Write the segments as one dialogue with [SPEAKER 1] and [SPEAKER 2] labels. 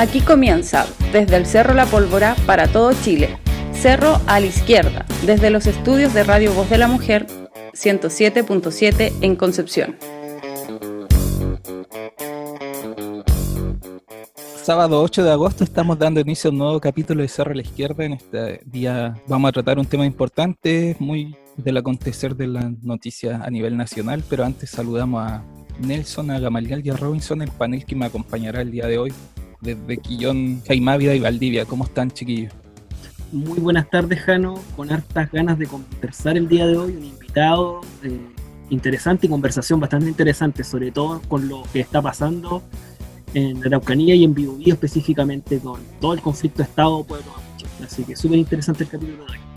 [SPEAKER 1] Aquí comienza, desde el Cerro La Pólvora para todo Chile. Cerro a la izquierda, desde los estudios de Radio Voz de la Mujer 107.7 en Concepción.
[SPEAKER 2] Sábado 8 de agosto estamos dando inicio a un nuevo capítulo de Cerro a la Izquierda. En este día vamos a tratar un tema importante, muy del acontecer de las noticias a nivel nacional, pero antes saludamos a Nelson, a Gamaliel y a Robinson, el panel que me acompañará el día de hoy desde Quillón, Caimávida y Valdivia. ¿Cómo están, chiquillos?
[SPEAKER 3] Muy buenas tardes, Jano, con hartas ganas de conversar el día de hoy, un invitado eh, interesante y conversación bastante interesante, sobre todo con lo que está pasando en Araucanía y en Biobío específicamente con todo el conflicto Estado-Pueblo Así que súper interesante el capítulo de hoy.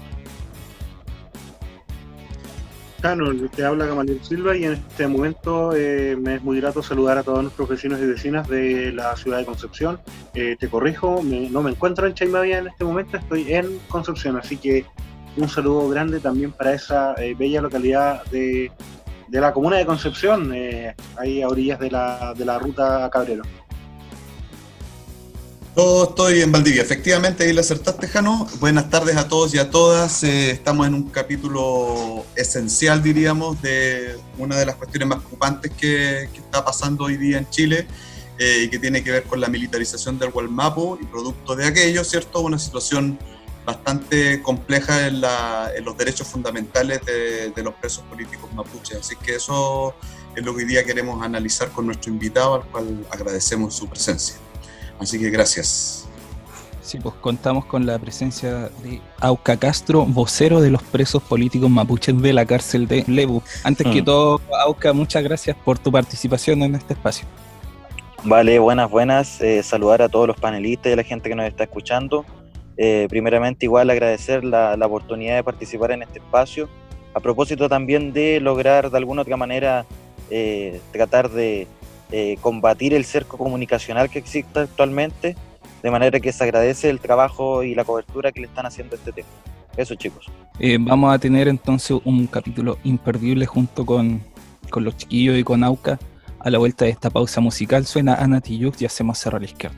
[SPEAKER 4] Te habla Gamaliel Silva y en este momento eh, me es muy grato saludar a todos nuestros vecinos y vecinas de la ciudad de Concepción. Eh, te corrijo, no me encuentro en Chaimavia en este momento, estoy en Concepción, así que un saludo grande también para esa eh, bella localidad de, de, la comuna de Concepción, ahí a orillas de la, de la ruta Cabrero.
[SPEAKER 5] Yo estoy en Valdivia, efectivamente, ahí le acertaste, Jano. Buenas tardes a todos y a todas. Eh, estamos en un capítulo esencial, diríamos, de una de las cuestiones más preocupantes que, está pasando hoy día en Chile eh, y que tiene que ver con la militarización del Gualmapo y producto de aquello, ¿cierto? Una situación bastante compleja en, los derechos fundamentales de, de los presos políticos mapuches. Así que eso es lo que hoy día queremos analizar con nuestro invitado, al cual agradecemos su presencia. Así que gracias.
[SPEAKER 2] Sí, pues contamos con la presencia de Auca Castro, vocero de los presos políticos mapuches de la cárcel de Lebu. Antes que mm. todo, Auca, muchas gracias por tu participación en este espacio.
[SPEAKER 6] Vale, buenas, buenas. Eh, saludar a todos los panelistas y a la gente que nos está escuchando. Eh, primeramente, igual agradecer la, oportunidad de participar en este espacio. A propósito también de lograr de alguna otra manera eh, tratar de eh, combatir el cerco comunicacional que existe actualmente, de manera que se agradece el trabajo y la cobertura que le están haciendo a este tema. Eso chicos.
[SPEAKER 2] Eh, vamos a tener entonces un capítulo imperdible junto con, con los chiquillos y con Auca. A la vuelta de esta pausa musical suena Ana Tiyuk y hacemos cerrar la izquierda.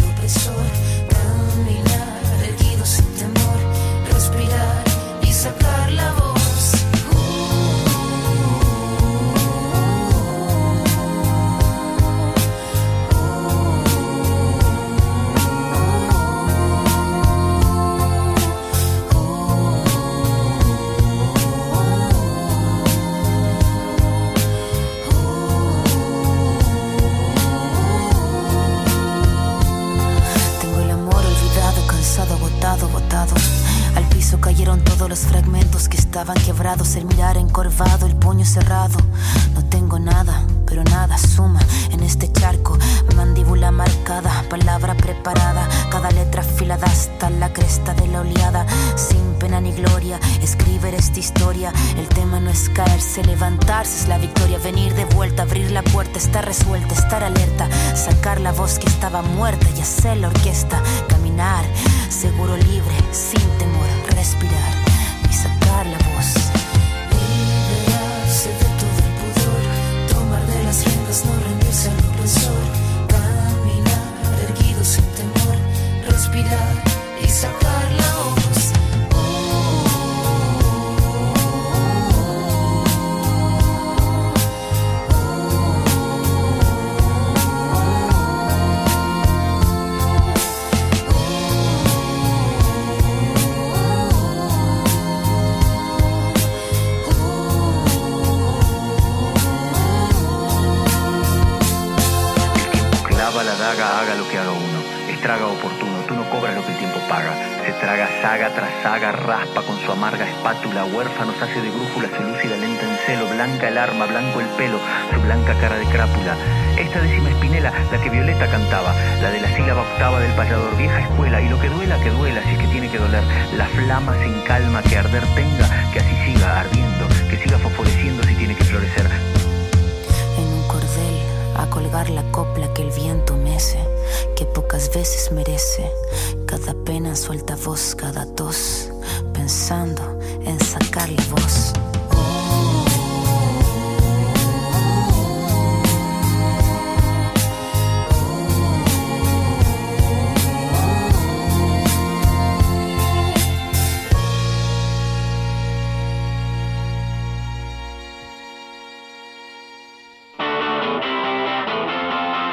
[SPEAKER 7] pena suelta voz, cada tos, pensando en sacar la voz.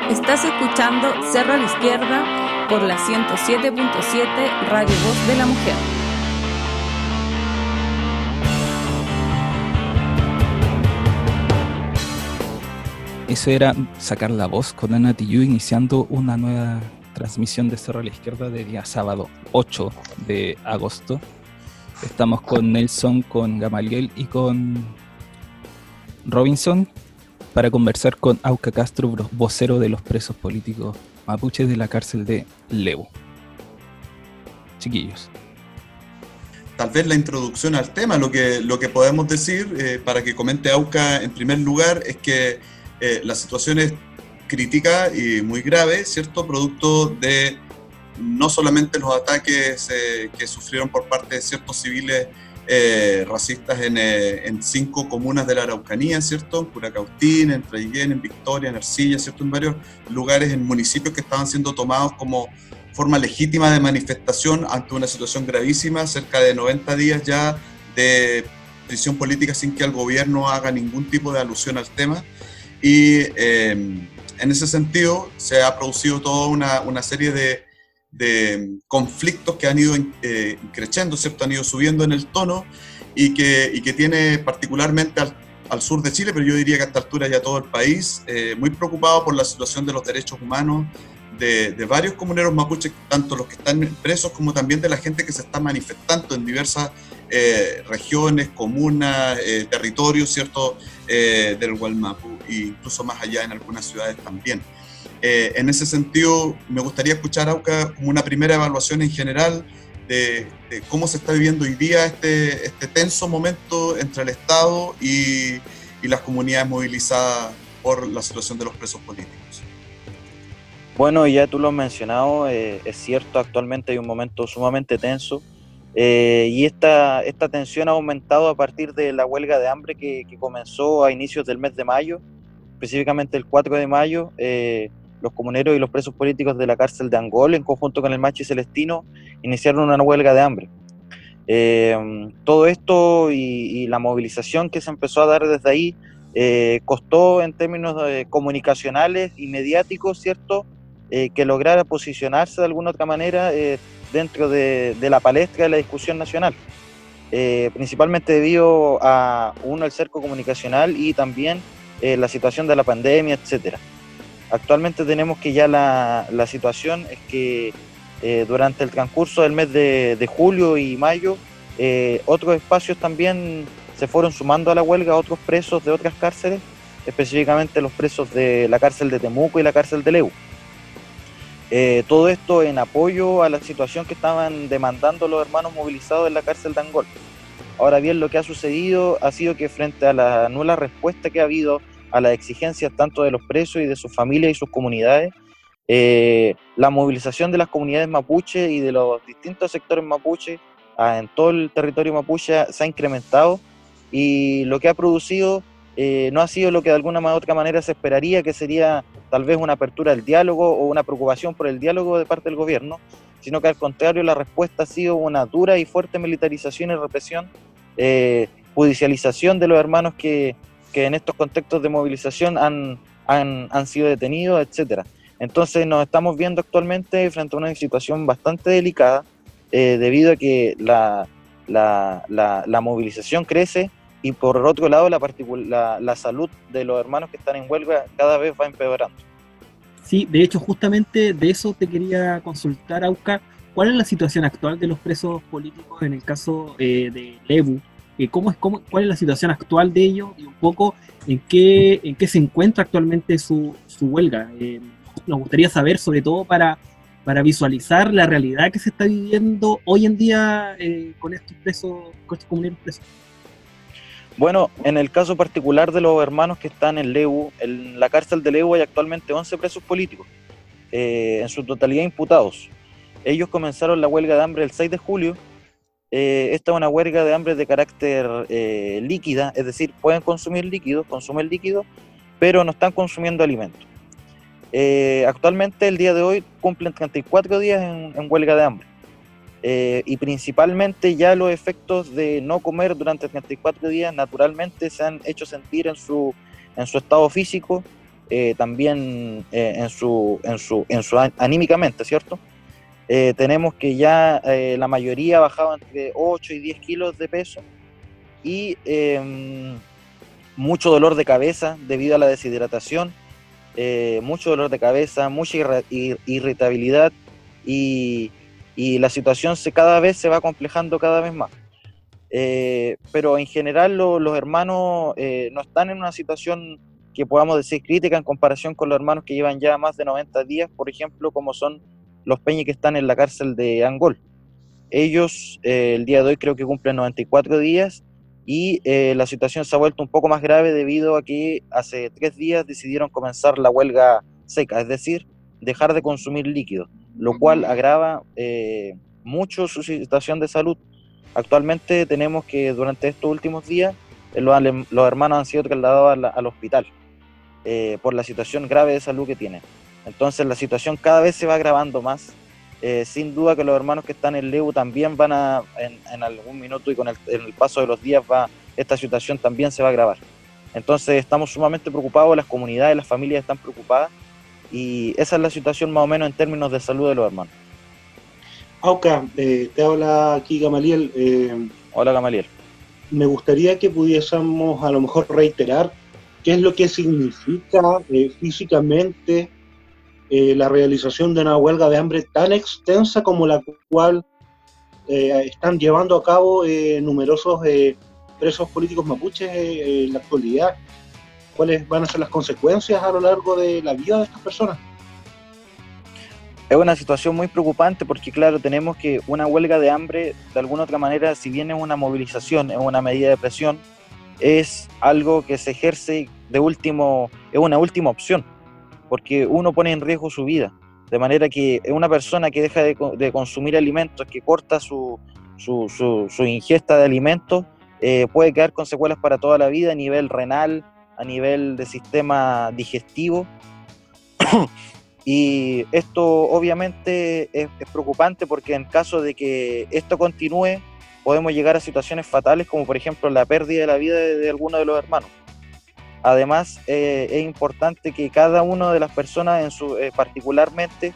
[SPEAKER 1] Estás escuchando Cerro a la Izquierda por la 107.7 Radio Voz de la Mujer.
[SPEAKER 2] Eso era sacar la voz con Ana iniciando una nueva transmisión de Cerro a la Izquierda de día sábado 8 de agosto. Estamos con Nelson, con Gamaliel y con Robinson para conversar con Auca Castro, vocero de los presos políticos mapuches de la cárcel de Levo. Chiquillos.
[SPEAKER 5] tal vez la introducción al tema, lo que, lo que podemos decir, eh, para que comente Auca en primer lugar, es que eh, la situación es crítica y muy grave, ¿cierto? Producto de no solamente los ataques eh, que sufrieron por parte de ciertos civiles eh, racistas en, eh, en cinco comunas de la Araucanía, ¿cierto? En Curacautín, en Traiguén, en Victoria, en Ercilla, ¿cierto? En varios lugares, en municipios que estaban siendo tomados como forma legítima de manifestación ante una situación gravísima, cerca de 90 días ya de prisión política sin que el gobierno haga ningún tipo de alusión al tema. Y eh, en ese sentido se ha producido toda una serie de, de conflictos que han ido eh, creciendo, ¿cierto? Han ido subiendo en el tono y que, y que tiene particularmente al, al, sur de Chile, pero yo diría que a esta altura ya todo el país, eh, muy preocupado por la situación de los derechos humanos de, de, varios comuneros mapuches, tanto los que están presos como también de la gente que se está manifestando en diversas eh, regiones, comunas, eh, territorios, ¿cierto?, eh, del Gualmapu, e incluso más allá en algunas ciudades también. Eh, en ese sentido, me gustaría escuchar, Auca, como una primera evaluación en general de, de cómo se está viviendo hoy día este, este tenso momento entre el Estado y, y las comunidades movilizadas por la situación de los presos políticos.
[SPEAKER 6] Bueno, ya tú lo has mencionado, eh, es cierto, actualmente hay un momento sumamente tenso eh, y esta, esta tensión ha aumentado a partir de la huelga de hambre que, que comenzó a inicios del mes de mayo, específicamente el 4 de mayo. Eh, los comuneros y los presos políticos de la cárcel de Angol, en conjunto con el Machi Celestino, iniciaron una huelga de hambre. Eh, todo esto y, la movilización que se empezó a dar desde ahí eh, costó en términos eh, comunicacionales y mediáticos, ¿cierto? Eh, que lograra posicionarse de alguna otra manera dentro de, de, la palestra de la discusión nacional. Principalmente debido a, uno, el cerco comunicacional y también la situación de la pandemia, etcétera. Actualmente tenemos que ya la, la situación es que eh, durante el transcurso del mes de, de julio y mayo, eh, otros espacios también se fueron sumando a la huelga, otros presos de otras cárceles, específicamente los presos de la cárcel de Temuco y la cárcel de Leu. Eh, todo esto en apoyo a la situación que estaban demandando los hermanos movilizados en la cárcel de Angol. Ahora bien, lo que ha sucedido ha sido que frente a la nula respuesta que ha habido a las exigencias tanto de los presos y de sus familias y sus comunidades, eh, la movilización de las comunidades mapuche y de los distintos sectores mapuche ah, en todo el territorio mapuche se ha incrementado y lo que ha producido eh, no ha sido lo que de alguna u otra manera se esperaría, que sería tal vez una apertura del diálogo o una preocupación por el diálogo de parte del gobierno, sino que al contrario la respuesta ha sido una dura y fuerte militarización y represión, eh, judicialización de los hermanos que, que, en estos contextos de movilización han, han, han sido detenidos, etcétera. Entonces nos estamos viendo actualmente frente a una situación bastante delicada eh, debido a que la, la, la, la, movilización crece y por otro lado la, la, salud de los hermanos que están en huelga cada vez va empeorando.
[SPEAKER 3] Sí, de hecho justamente de eso te quería consultar, Auca. ¿Cuál es la situación actual de los presos políticos en el caso eh, de Lebu? Eh, ¿cómo es, cómo, ¿Cuál es la situación actual de ellos y un poco en qué, en qué se encuentra actualmente su, huelga? Eh, nos gustaría saber, sobre todo para, visualizar la realidad que se está viviendo hoy en día eh, con estos presos, con estos comuneros presos.
[SPEAKER 6] Bueno, en el caso particular de los hermanos que están en Lebu, en la cárcel de Lebu hay actualmente 11 presos políticos, en su totalidad imputados. Ellos comenzaron la huelga de hambre el 6 de julio. Eh, esta es una huelga de hambre de carácter eh, líquida, es decir, pueden consumir líquidos, consumen líquidos, pero no están consumiendo alimentos. Eh, actualmente, el día de hoy, cumplen 34 días en, huelga de hambre. Y principalmente ya los efectos de no comer durante 34 días naturalmente se han hecho sentir en su, en su estado físico, también en, su, en, su, en su anímicamente, ¿cierto? Eh, tenemos que ya la mayoría ha bajado entre 8 y 10 kilos de peso y em, mucho dolor de cabeza debido a la deshidratación eh, mucho dolor de cabeza, mucha irritabilidad y, y, la situación se, cada vez se va complejando cada vez más. Eh, pero en general lo, los hermanos eh, no están en una situación que podamos decir crítica en comparación con los hermanos que llevan ya más de 90 días, por ejemplo, como son los peñas que están en la cárcel de Angol. Ellos eh, el día de hoy creo que cumplen 94 días y eh, la situación se ha vuelto un poco más grave debido a que hace tres días decidieron comenzar la huelga seca, es decir, dejar de consumir líquidos, lo cual agrava eh, mucho su situación de salud. Actualmente tenemos que durante estos últimos días los, los, hermanos han sido trasladados la, al hospital por la situación grave de salud que tienen. Entonces la situación cada vez se va agravando más eh, sin duda que los hermanos que están en Leu también van a, en, en algún minuto y con el, el, paso de los días, va, esta situación también se va a agravar. Entonces estamos sumamente preocupados, las comunidades, las familias están preocupadas y esa es la situación más o menos en términos de salud de los hermanos.
[SPEAKER 4] Auca, eh, te habla aquí Gamaliel. Eh,
[SPEAKER 6] Hola Gamaliel.
[SPEAKER 4] Me gustaría que pudiésemos a lo mejor reiterar qué es lo que significa eh, físicamente eh, la realización de una huelga de hambre tan extensa como la cual eh, están llevando a cabo eh, numerosos presos políticos mapuches en la actualidad. ¿Cuáles van a ser las consecuencias a lo largo de la vida de estas personas?
[SPEAKER 6] Es una situación muy preocupante porque, claro, tenemos que una huelga de hambre, de alguna otra manera, si bien es una movilización, es una medida de presión, es algo que se ejerce de último, es una última opción porque uno pone en riesgo su vida. De manera que una persona que deja de, consumir alimentos, que corta su, ingesta de alimentos, eh, puede quedar con secuelas para toda la vida a nivel renal, a nivel de sistema digestivo. y esto obviamente es, preocupante porque en caso de que esto continúe, podemos llegar a situaciones fatales como por ejemplo la pérdida de la vida de alguno de los hermanos. Además, eh, es importante que cada una de las personas, en su, eh, particularmente,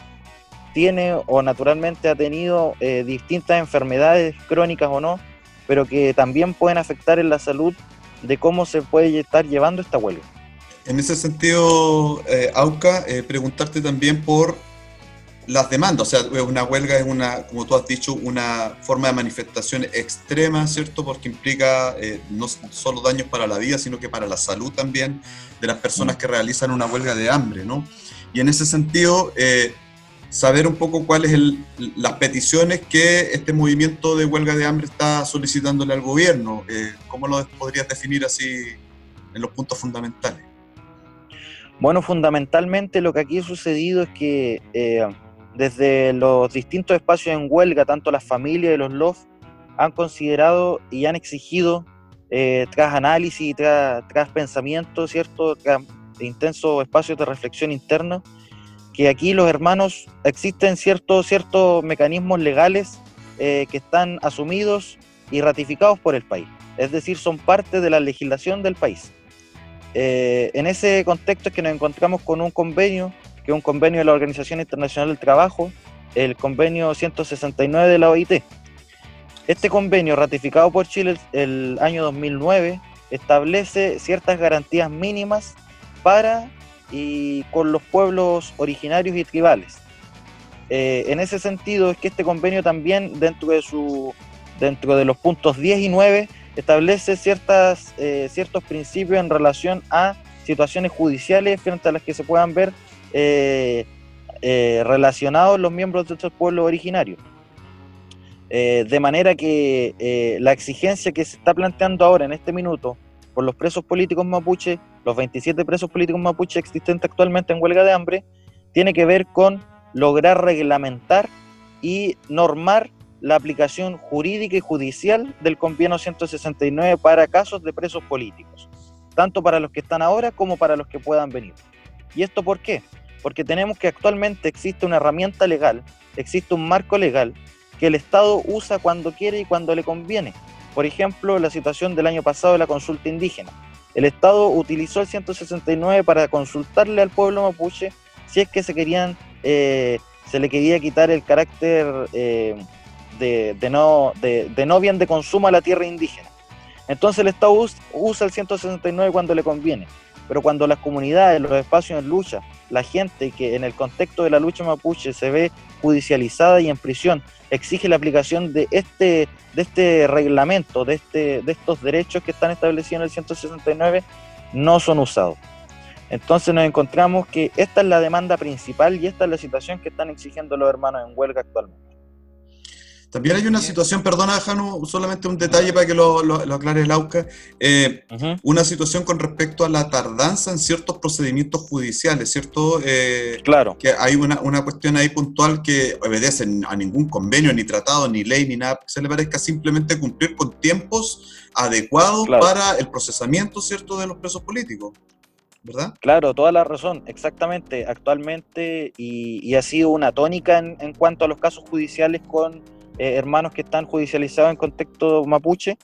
[SPEAKER 6] tiene o naturalmente ha tenido eh, distintas enfermedades crónicas o no, pero que también pueden afectar en la salud de cómo se puede estar llevando esta huelga.
[SPEAKER 5] En ese sentido, Auca, preguntarte también por las demandas, o sea, una huelga es una, como tú has dicho, una forma de manifestación extrema, ¿cierto? Porque implica eh, no solo daños para la vida, sino que para la salud también de las personas que realizan una huelga de hambre, ¿no? Y en ese sentido, eh, saber un poco cuáles son las peticiones que este movimiento de huelga de hambre está solicitándole al gobierno. Eh, ¿Cómo lo podrías definir así en los puntos fundamentales?
[SPEAKER 6] Bueno, fundamentalmente lo que aquí ha sucedido es que eh, desde los distintos espacios en huelga, tanto las familias y los LOF han considerado y han exigido, eh, tras análisis tras, tras pensamiento, ¿cierto? Tras intensos espacios de reflexión interna, que aquí los hermanos existen ciertos, ciertos mecanismos legales eh, que están asumidos y ratificados por el país, es decir, son parte de la legislación del país. Eh, en ese contexto es que nos encontramos con un convenio, que es un convenio de la Organización Internacional del Trabajo, el convenio 169 de la OIT. Este convenio, ratificado por Chile el año 2009, establece ciertas garantías mínimas para y con los pueblos originarios y tribales. Eh, en ese sentido es que este convenio también dentro de, su, dentro de los puntos 10 y 9 establece ciertas, eh, ciertos principios en relación a situaciones judiciales frente a las que se puedan ver eh, relacionados los miembros de estos pueblos originarios. de manera que la exigencia que se está planteando ahora en este minuto por los presos políticos mapuche, los 27 presos políticos mapuche existentes actualmente en huelga de hambre, tiene que ver con lograr reglamentar y normar la aplicación jurídica y judicial del convenio 169 para casos de presos políticos, tanto para los que están ahora como para los que puedan venir. ¿Y esto por qué? Porque tenemos que actualmente existe una herramienta legal, existe un marco legal que el Estado usa cuando quiere y cuando le conviene por ejemplo, la situación del año pasado de la consulta indígena. El Estado utilizó el 169 para consultarle al pueblo mapuche si es que se querían, eh, se le quería quitar el carácter eh, de, no, de, no bien de consumo a la tierra indígena. Entonces el Estado usa el 169 cuando le conviene, pero cuando las comunidades, los espacios en lucha, la gente que en el contexto de la lucha mapuche se ve judicializada y en prisión, exige la aplicación de este, de este reglamento, de, este, de estos derechos que están establecidos en el 169, no son usados. Entonces nos encontramos que esta es la demanda principal y esta es la situación que están exigiendo los hermanos en huelga actualmente.
[SPEAKER 5] También hay una situación, perdona, Jano, solamente un detalle para que lo, lo, aclare el AUCA, eh, una situación con respecto a la tardanza en ciertos procedimientos judiciales, ¿cierto?
[SPEAKER 6] Eh, claro.
[SPEAKER 5] Que hay una, una, cuestión ahí puntual que obedece a ningún convenio, ni tratado, ni ley, ni nada, se le parezca simplemente cumplir con tiempos adecuados para el procesamiento, ¿cierto?, de los presos políticos. ¿verdad?
[SPEAKER 6] Claro, toda la razón, exactamente. Actualmente, y, ha sido una tónica en, en, cuanto a los casos judiciales con eh, hermanos que están judicializados en contexto mapuche,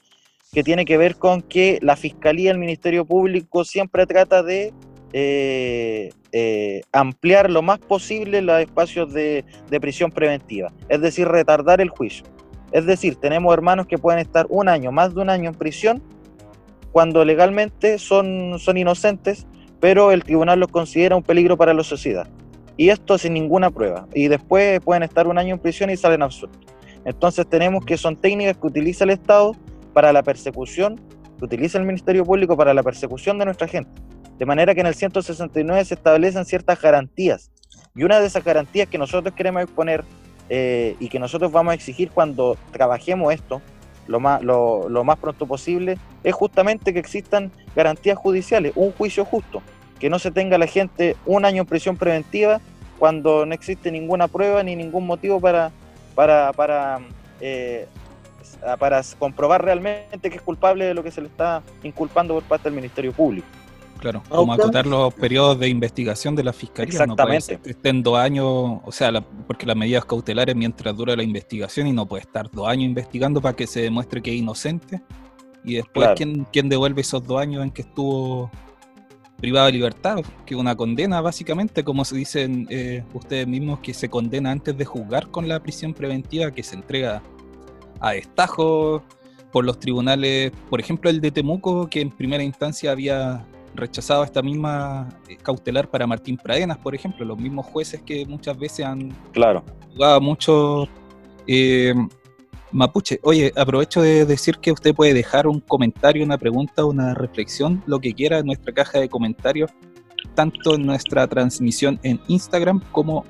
[SPEAKER 6] que tiene que ver con que la Fiscalía, el Ministerio Público siempre trata de eh, eh, ampliar lo más posible los espacios de, prisión preventiva, es decir, retardar el juicio. Es decir, tenemos hermanos que pueden estar un año, más de un año en prisión, cuando legalmente son, son inocentes, pero el tribunal los considera un peligro para la sociedad. Y esto sin ninguna prueba. Y después pueden estar un año en prisión y salen absueltos. Entonces tenemos que son técnicas que utiliza el Estado para la persecución, que utiliza el Ministerio Público para la persecución de nuestra gente. De manera que en el 169 se establecen ciertas garantías. Y una de esas garantías que nosotros queremos exponer eh, y que nosotros vamos a exigir cuando trabajemos esto lo más, lo, lo más pronto posible es justamente que existan garantías judiciales, un juicio justo, que no se tenga la gente un año en prisión preventiva cuando no existe ninguna prueba ni ningún motivo para, para, para, eh, para comprobar realmente que es culpable de lo que se le está inculpando por parte del Ministerio Público.
[SPEAKER 2] Claro, como acotar los periodos de investigación de la fiscalía.
[SPEAKER 6] Exactamente.
[SPEAKER 2] No puede estén dos años, o sea, porque las medidas cautelares mientras dura la investigación y no puede estar dos años investigando para que se demuestre que es inocente. Y después, ¿quién, ¿quién devuelve esos dos años en que estuvo privado de libertad, que una condena básicamente, como se dicen eh, ustedes mismos, que se condena antes de juzgar con la prisión preventiva, que se entrega a destajo por los tribunales, por ejemplo el de Temuco, que en primera instancia había rechazado esta misma eh, cautelar para Martín Pradenas, por ejemplo, los mismos jueces que muchas veces han
[SPEAKER 6] claro.
[SPEAKER 2] jugado mucho eh, Mapuche, oye, aprovecho de decir que usted puede dejar un comentario, una pregunta, una reflexión, lo que quiera en nuestra caja de comentarios, tanto en nuestra transmisión en Instagram como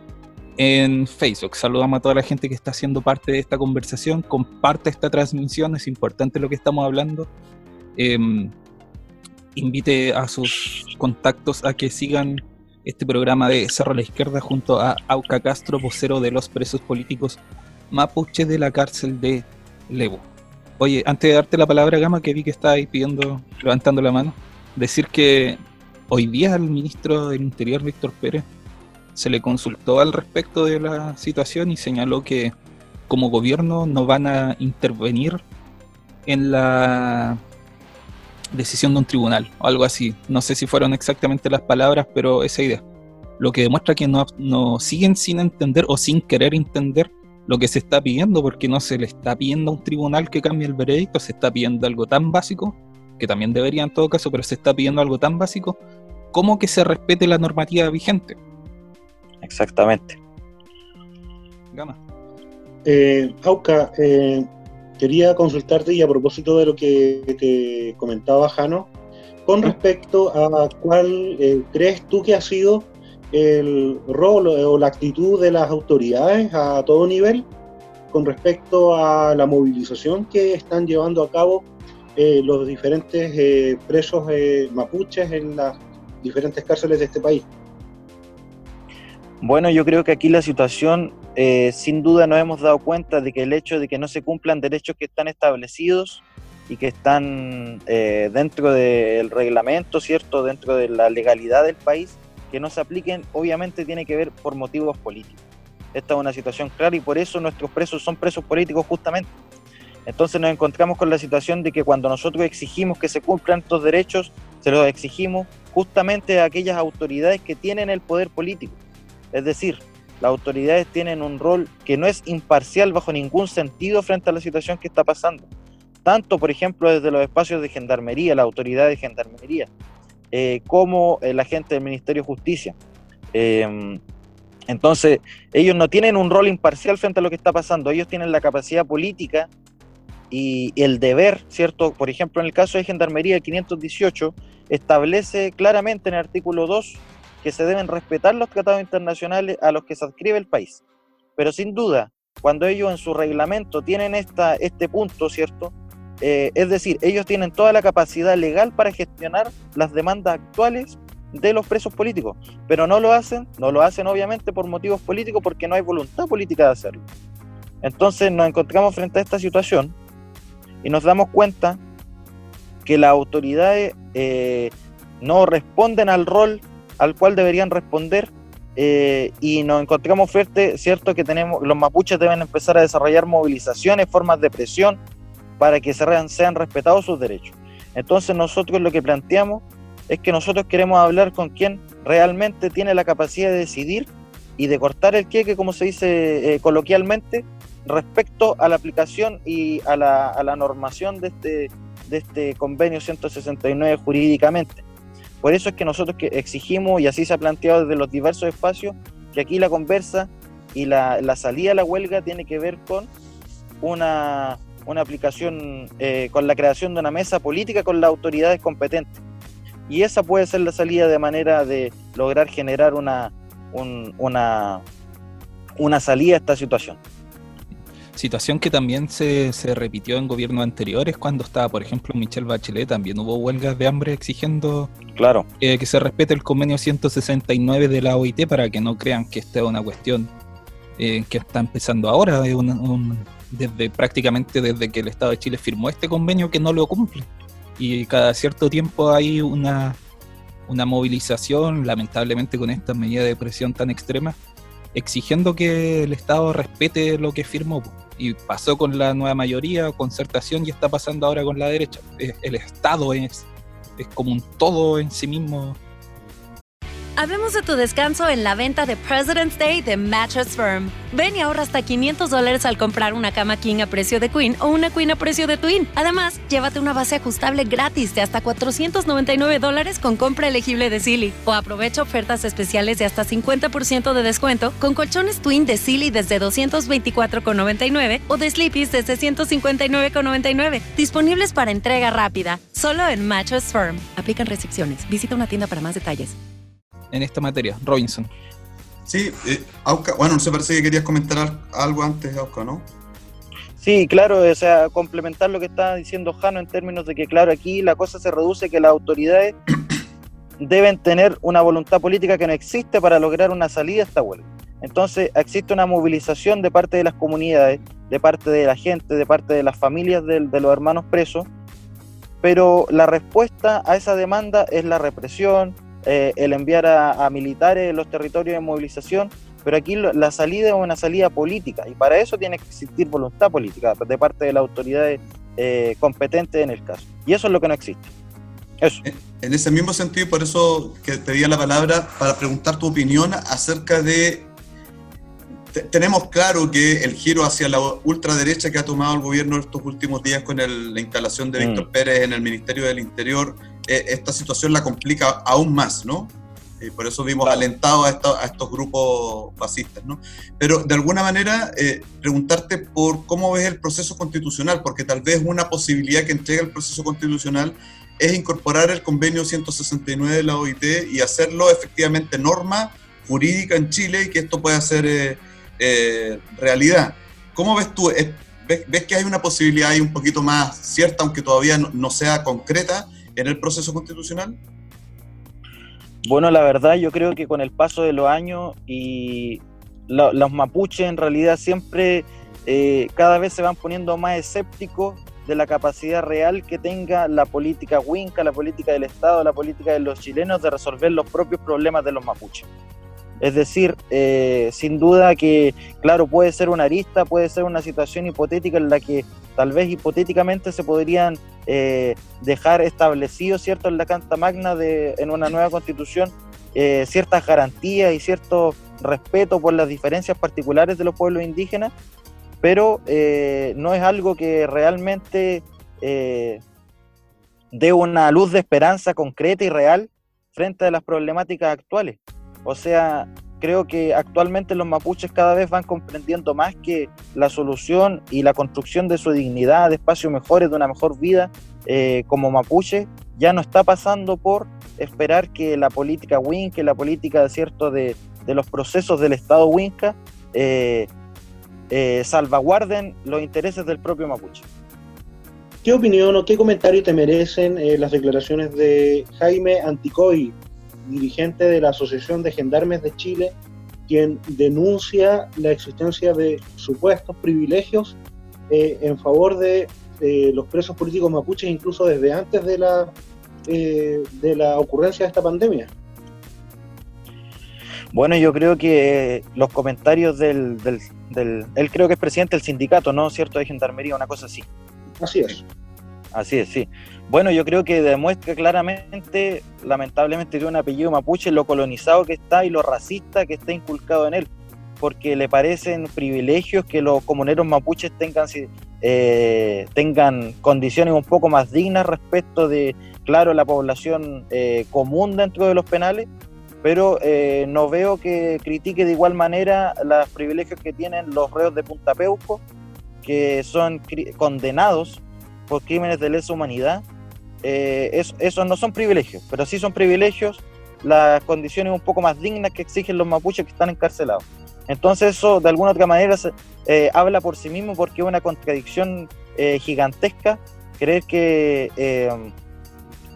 [SPEAKER 2] en Facebook. Saludamos a toda la gente que está haciendo parte de esta conversación. Comparte esta transmisión, es importante lo que estamos hablando. Em, invite a sus contactos a que sigan este programa de Cerro a la Izquierda junto a Auca Castro, vocero de los presos políticos mapuche de la cárcel de Levo. Oye, antes de darte la palabra, Gama, que vi que está ahí pidiendo, levantando la mano, decir que hoy día al ministro del Interior, Víctor Pérez, se le consultó al respecto de la situación y señaló que como gobierno no van a intervenir en la decisión de un tribunal o algo así. No sé si fueron exactamente las palabras, pero esa idea. Lo que demuestra que no, no siguen sin entender o sin querer entender lo que se está pidiendo, porque no se le está pidiendo a un tribunal que cambie el veredicto, se está pidiendo algo tan básico, que también debería en todo caso, pero se está pidiendo algo tan básico como que se respete la normativa vigente.
[SPEAKER 6] Exactamente.
[SPEAKER 4] Gama. Eh, Auca, eh, quería consultarte y a propósito de lo que te comentaba Jano, con respecto a cuál eh, crees tú que ha sido el rol o la actitud de las autoridades a todo nivel con respecto a la movilización que están llevando a cabo los diferentes presos mapuches en las diferentes cárceles de este país.
[SPEAKER 6] Bueno, yo creo que aquí la situación, eh, sin duda nos hemos dado cuenta de que el hecho de que no se cumplan derechos que están establecidos y que están eh, dentro del reglamento, ¿cierto? Dentro de la legalidad del país, que no se apliquen, obviamente tiene que ver por motivos políticos. Esta es una situación clara y por eso nuestros presos son presos políticos justamente. Entonces nos encontramos con la situación de que cuando nosotros exigimos que se cumplan estos derechos, se los exigimos justamente a aquellas autoridades que tienen el poder político. Es decir, las autoridades tienen un rol que no es imparcial bajo ningún sentido frente a la situación que está pasando. Tanto, por ejemplo, desde los espacios de gendarmería, la autoridad de gendarmería, eh, como la gente del Ministerio de Justicia. Em, entonces, ellos no tienen un rol imparcial frente a lo que está pasando, ellos tienen la capacidad política y el deber, ¿cierto? Por ejemplo, en el caso de Gendarmería 518, establece claramente en el artículo 2 que se deben respetar los tratados internacionales a los que se adscribe el país. Pero sin duda, cuando ellos en su reglamento tienen esta, este punto, ¿cierto? Eh, es decir, ellos tienen toda la capacidad legal para gestionar las demandas actuales de los presos políticos, pero no lo hacen, no lo hacen obviamente por motivos políticos porque no hay voluntad política de hacerlo. Entonces nos encontramos frente a esta situación y nos damos cuenta que las autoridades eh, no responden al rol al cual deberían responder eh, y nos encontramos fuerte, cierto que tenemos, los mapuches deben empezar a desarrollar movilizaciones, formas de presión para que sean, respetados sus derechos. Entonces nosotros lo que planteamos es que nosotros queremos hablar con quien realmente tiene la capacidad de decidir y de cortar el queque, como se dice eh, coloquialmente, respecto a la aplicación y a la, a la normación de este, de este convenio 169 jurídicamente. Por eso es que nosotros que exigimos, y así se ha planteado desde los diversos espacios, que aquí la conversa y la, salida a la huelga tiene que ver con una, aplicación, eh, con la creación de una mesa política con las autoridades competentes. Y esa puede ser la salida de manera de lograr generar una, una, una salida a esta situación.
[SPEAKER 2] Situación que también se, se, repitió en gobiernos anteriores, cuando estaba, por ejemplo, Michelle Bachelet, también hubo huelgas de hambre exigiendo
[SPEAKER 6] claro.
[SPEAKER 2] que se respete el convenio 169 de la OIT para que no crean que esta es una cuestión eh, que está empezando ahora, desde prácticamente desde que el Estado de Chile firmó este convenio que no lo cumple. Y cada cierto tiempo hay una, una movilización, lamentablemente con esta medida de presión tan extrema, exigiendo que el Estado respete lo que firmó y pasó con la nueva mayoría, concertación, y está pasando ahora con la derecha. El Estado es, es como un todo en sí mismo
[SPEAKER 8] Hablemos de tu descanso en la venta de President's Day de Mattress Firm. Ven y ahorra hasta 500 dólares al comprar una cama King a precio de Queen o una Queen a precio de Twin. Además, llévate una base ajustable gratis de hasta 499 dólares con compra elegible de Silly. O aprovecha ofertas especiales de hasta 50% de descuento con colchones Twin de Silly desde 224,99 o de Sleepy's desde 159,99. Disponibles para entrega rápida. Solo en Mattress Firm. Aplican restricciones. Visita una tienda para más detalles
[SPEAKER 2] en esta materia, Robinson.
[SPEAKER 5] Sí, eh, Auca, bueno, no sé, parece que querías comentar al- algo antes, Auca, ¿no?
[SPEAKER 6] Sí, claro, o sea, complementar lo que está diciendo Jano en términos de que, claro, aquí la cosa se reduce a que las autoridades deben tener una voluntad política que no existe para lograr una salida a esta huelga. Entonces, existe una movilización de parte de las comunidades, de parte de la gente, de parte de las familias de, los hermanos presos, pero la respuesta a esa demanda es la represión, eh, el enviar a, a militares en los territorios de movilización, pero aquí lo- la salida es una salida política y para eso tiene que existir voluntad política de parte de las autoridades eh, competentes en el caso. Y eso es lo que no existe. Eso.
[SPEAKER 5] En ese mismo sentido, y por eso que te di la palabra para preguntar tu opinión acerca de... te- Tenemos claro que el giro hacia la ultraderecha que ha tomado el gobierno estos últimos días con el- la instalación de
[SPEAKER 6] Mm.
[SPEAKER 5] Víctor Pérez en el Ministerio del Interior, esta situación la complica aún más, ¿no? Por eso vimos alentados a, esta- a estos grupos fascistas, ¿no? Pero de alguna manera, eh, preguntarte por cómo ves el proceso constitucional, porque tal vez una posibilidad que entrega el proceso constitucional es incorporar el convenio 169 de la OIT y hacerlo efectivamente norma jurídica en Chile y que esto pueda ser eh, eh, realidad. ¿Cómo ves tú? ¿Es- ¿Ves, ves que hay una posibilidad ahí un poquito más cierta, aunque todavía no, no sea concreta, en el proceso constitucional?
[SPEAKER 6] Bueno, la verdad yo creo que con el paso de los años y lo- los mapuches en realidad siempre eh, cada vez se van poniendo más escépticos de la capacidad real que tenga la política winca, la política del Estado, la política de los chilenos de resolver los propios problemas de los mapuches. Es decir, eh, sin duda que, claro, puede ser una arista, puede ser una situación hipotética en la que tal vez hipotéticamente se podrían eh, dejar establecido, ¿cierto?, en la Carta Magna de, en una nueva constitución, eh, ciertas garantías y cierto respeto por las diferencias particulares de los pueblos indígenas, pero no es algo que realmente dé una luz de esperanza concreta y real frente a las problemáticas actuales. O sea, creo que actualmente los mapuches cada vez van comprendiendo más que la solución y la construcción de su dignidad, de espacios mejores, de una mejor vida eh, como mapuche, ya no está pasando por esperar que la política Winca, la política cierto de, los procesos del Estado Winca, eh, eh, salvaguarden los intereses del propio mapuche.
[SPEAKER 4] ¿Qué opinión o qué comentario te merecen las declaraciones de Jaime Anticoy, dirigente de la Asociación de Gendarmes de Chile, quien denuncia la existencia de supuestos privilegios eh, en favor de eh, los presos políticos mapuches, incluso desde antes de la, eh, de la ocurrencia de esta pandemia?
[SPEAKER 6] Bueno, yo creo que los comentarios del, del, del- Él creo que es presidente del sindicato, ¿no? ¿Cierto? De gendarmería, una cosa así.
[SPEAKER 4] Así es.
[SPEAKER 6] Así es, sí. Bueno, yo creo que demuestra claramente, lamentablemente, de un apellido mapuche, lo colonizado que está y lo racista que está inculcado en él, porque le parecen privilegios que los comuneros mapuches tengan, eh, tengan condiciones un poco más dignas respecto de, claro, la población eh, común dentro de los penales, pero eh, no veo que critique de igual manera los privilegios que tienen los reos de Punta Peuco, que son condenados por crímenes de lesa humanidad. Eh, es- esos no son privilegios, pero sí son privilegios las condiciones un poco más dignas que exigen los mapuches que están encarcelados. Entonces eso de alguna otra manera eh, habla por sí mismo porque es una contradicción eh, gigantesca creer que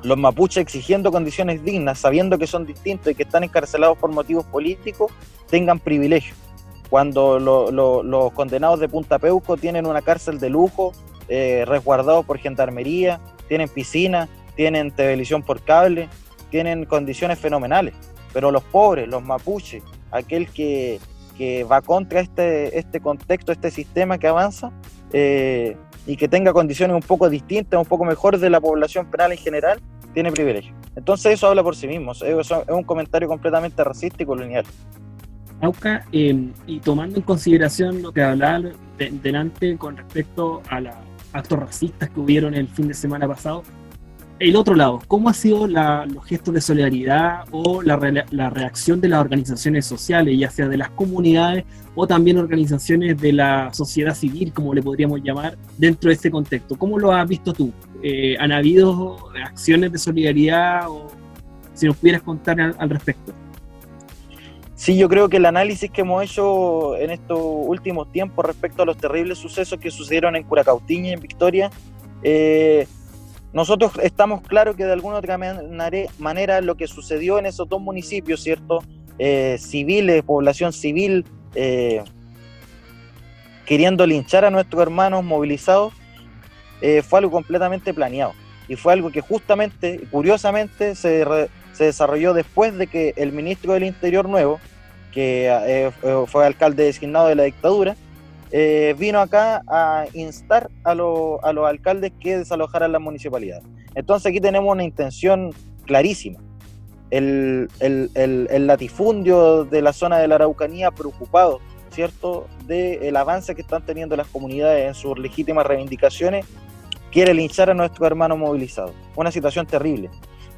[SPEAKER 6] los mapuches exigiendo condiciones dignas, sabiendo que son distintos y que están encarcelados por motivos políticos, tengan privilegios. Cuando lo- lo- los condenados de Punta Peuco tienen una cárcel de lujo, resguardados por gendarmería, tienen piscina, tienen televisión por cable, tienen condiciones fenomenales. Pero los pobres, los mapuches, aquel que, que va contra este, este contexto, este sistema que avanza, eh, y que tenga condiciones un poco distintas, un poco mejores de la población penal en general, tiene privilegio. Entonces eso habla por sí mismo, es un comentario completamente racista y colonial.
[SPEAKER 3] Auca, eh, y tomando en consideración lo que hablaba de- delante con respecto a los actos racistas que hubieron el fin de semana pasado, el otro lado, ¿cómo ha sido la- los gestos de solidaridad o la, re- la reacción de las organizaciones sociales, ya sea de las comunidades o también organizaciones de la sociedad civil, como le podríamos llamar, dentro de este contexto? ¿Cómo lo has visto tú? Eh, ¿Han habido acciones de solidaridad o si nos pudieras contar al- al respecto?
[SPEAKER 6] Sí, yo creo que el análisis que hemos hecho en estos últimos tiempos respecto a los terribles sucesos que sucedieron en Curacautiña y en Victoria, eh, nosotros estamos claros que de alguna otra manera lo que sucedió en esos dos municipios, ¿cierto? Eh, civiles, población civil, eh, queriendo linchar a nuestros hermanos movilizados, fue algo completamente planeado. Y fue algo que justamente, curiosamente, se, se desarrolló después de que el ministro del Interior nuevo, que eh, fue alcalde designado de la dictadura, eh, vino acá a instar a, lo, a los alcaldes que desalojaran la municipalidad. Entonces aquí tenemos una intención clarísima. El, el, el, latifundio de la zona de la Araucanía preocupado, ¿cierto?, del avance que están teniendo las comunidades en sus legítimas reivindicaciones, quiere linchar a nuestros hermanos movilizados. Una situación terrible.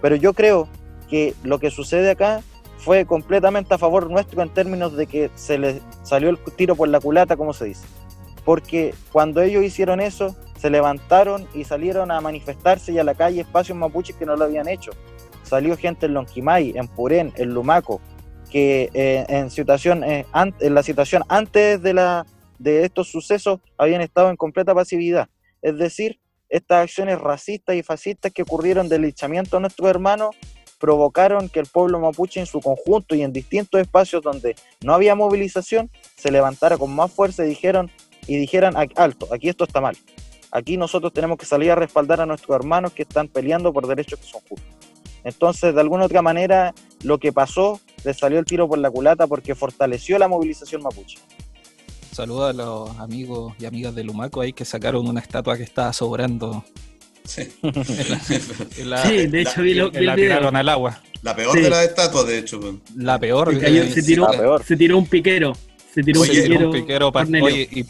[SPEAKER 6] Pero yo creo que lo que sucede acá fue completamente a favor nuestro en términos de que se les salió el tiro por la culata, como se dice. Porque cuando ellos hicieron eso, se levantaron y salieron a manifestarse y a la calle espacios mapuches que no lo habían hecho. Salió gente en Lonquimay, en Purén, en Lumaco, que eh, en, situación, eh, en la situación antes de, la, de estos sucesos habían estado en completa pasividad. Es decir, estas acciones racistas y fascistas que ocurrieron del linchamiento a nuestros hermanos provocaron que el pueblo mapuche en su conjunto y en distintos espacios donde no había movilización se levantara con más fuerza y dijeron y dijeran alto, aquí esto está mal. Aquí nosotros tenemos que salir a respaldar a nuestros hermanos que están peleando por derechos que son justos. Entonces, de alguna otra manera, lo que pasó le salió el tiro por la culata porque fortaleció la movilización mapuche.
[SPEAKER 2] Saludos a los amigos y amigas de Lumaco ahí que sacaron una estatua que estaba sobrando
[SPEAKER 5] Sí.
[SPEAKER 2] la,
[SPEAKER 3] sí, de hecho vi, lo, vi
[SPEAKER 2] la tiraron al agua.
[SPEAKER 5] La peor sí. de las estatuas, de hecho.
[SPEAKER 2] La peor.
[SPEAKER 3] Se, cayó, se, tiró,
[SPEAKER 6] la peor.
[SPEAKER 3] se tiró un piquero. Se tiró
[SPEAKER 2] Oye,
[SPEAKER 3] un piquero.
[SPEAKER 2] un piquero pa-
[SPEAKER 3] Cornelio.
[SPEAKER 2] oye, y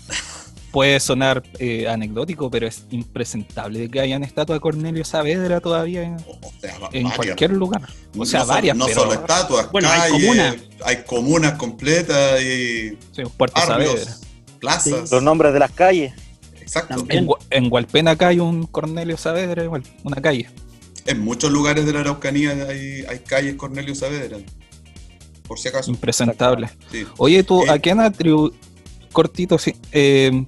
[SPEAKER 2] puede sonar eh, anecdótico, pero es impresentable que hayan estatua de Cornelio Saavedra todavía en,
[SPEAKER 5] O sea, va-
[SPEAKER 2] en
[SPEAKER 5] varias.
[SPEAKER 2] cualquier lugar. O sea,
[SPEAKER 5] no,
[SPEAKER 2] varias,
[SPEAKER 5] no
[SPEAKER 2] pero
[SPEAKER 5] solo estatuas,
[SPEAKER 3] Bueno, hay comunas.
[SPEAKER 5] hay comunas completas y
[SPEAKER 2] sí, Puerto Saavedra.
[SPEAKER 5] plazas.
[SPEAKER 6] Los nombres de las calles.
[SPEAKER 5] Exacto.
[SPEAKER 3] También.
[SPEAKER 2] En, en acá hay un Cornelio Saavedra, igual, una calle.
[SPEAKER 5] En muchos lugares de la Araucanía hay, hay calles Cornelio Saavedra. Por si acaso.
[SPEAKER 2] Impresentable.
[SPEAKER 5] Sí.
[SPEAKER 2] Oye, tú,
[SPEAKER 5] Eh,
[SPEAKER 2] ¿a quién atribu... Cortito, sí. eh,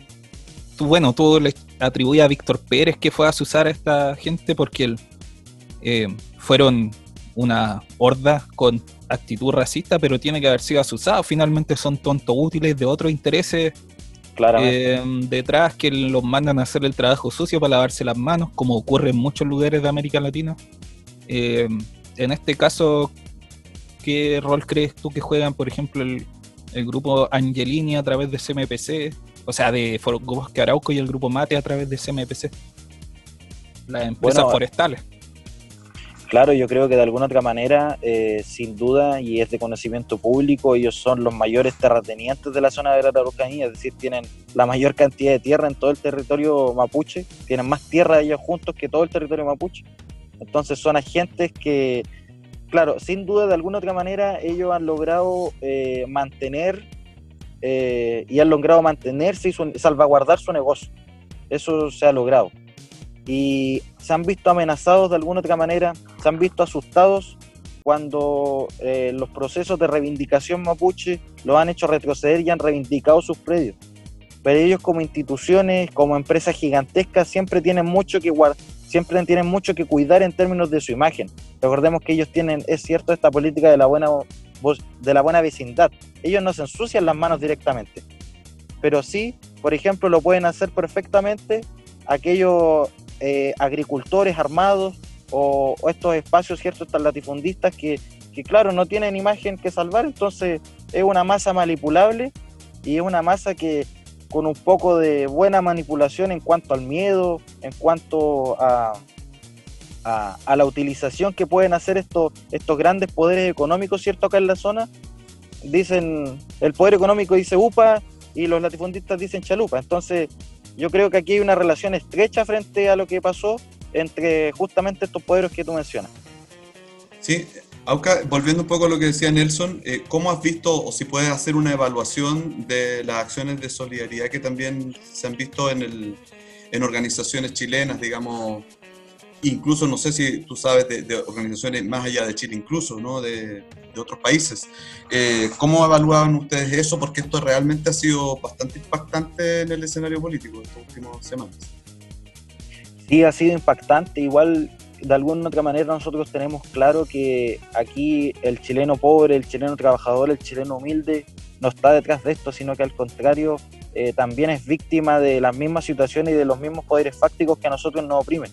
[SPEAKER 2] tú, bueno, tú le atribuyes a Víctor Pérez que fue a asusar a esta gente porque él, eh, fueron una horda con actitud racista, pero tiene que haber sido asusado. Finalmente son tontos útiles de otros intereses. Eh, detrás que los mandan a hacer el trabajo sucio para lavarse las manos, como ocurre en muchos lugares de América Latina. Eh, en este caso, ¿qué rol crees tú que juegan, por ejemplo, el, el grupo Angelini a través de CMPC? O sea, de Bosque Arauco y el grupo Mate a través de CMPC. Las empresas
[SPEAKER 6] Bueno,
[SPEAKER 2] forestales.
[SPEAKER 6] Claro, yo creo que de alguna otra manera, eh, sin duda, y es de conocimiento público, ellos son los mayores terratenientes de la zona de la Araucanía, es decir, tienen la mayor cantidad de tierra en todo el territorio mapuche, tienen más tierra ellos juntos que todo el territorio mapuche. Entonces son agentes que, claro, sin duda, de alguna otra manera, ellos han logrado eh, mantener eh, y han logrado mantenerse y su- salvaguardar su negocio. Eso se ha logrado y se han visto amenazados de alguna otra manera, se han visto asustados cuando eh, los procesos de reivindicación mapuche los han hecho retroceder y han reivindicado sus predios. Pero ellos como instituciones, como empresas gigantescas, siempre tienen mucho que guardar, siempre tienen mucho que cuidar en términos de su imagen. Recordemos que ellos tienen, es cierto, esta política de la buena de la buena vecindad. Ellos no se ensucian las manos directamente. Pero sí, por ejemplo, lo pueden hacer perfectamente aquellos eh, agricultores armados o, estos espacios, ¿cierto? Estas latifundistas que, que, claro, no tienen imagen que salvar, entonces es una masa manipulable y es una masa que con un poco de buena manipulación en cuanto al miedo, en cuanto a, a, a la utilización que pueden hacer estos, estos grandes poderes económicos, ¿cierto? Acá en la zona, dicen, el poder económico dice UPA y los latifundistas dicen chalupa, entonces yo creo que aquí hay una relación estrecha frente a lo que pasó entre justamente estos poderes que tú mencionas.
[SPEAKER 5] Sí, Auca, volviendo un poco a lo que decía Nelson, eh, ¿cómo has visto o si puedes hacer una evaluación de las acciones de solidaridad que también se han visto en, el, en organizaciones chilenas, digamos, incluso no sé si tú sabes de, de organizaciones más allá de Chile, incluso, ¿no? De, de otros países. Eh, ¿Cómo evaluaban ustedes eso? Porque esto realmente ha sido bastante impactante en el escenario político estas últimas semanas.
[SPEAKER 6] Sí, ha sido impactante. Igual, de alguna otra manera, nosotros tenemos claro que aquí el chileno pobre, el chileno trabajador, el chileno humilde, no está detrás de esto, sino que al contrario, eh, también es víctima de las mismas situaciones y de los mismos poderes fácticos que a nosotros nos oprimen.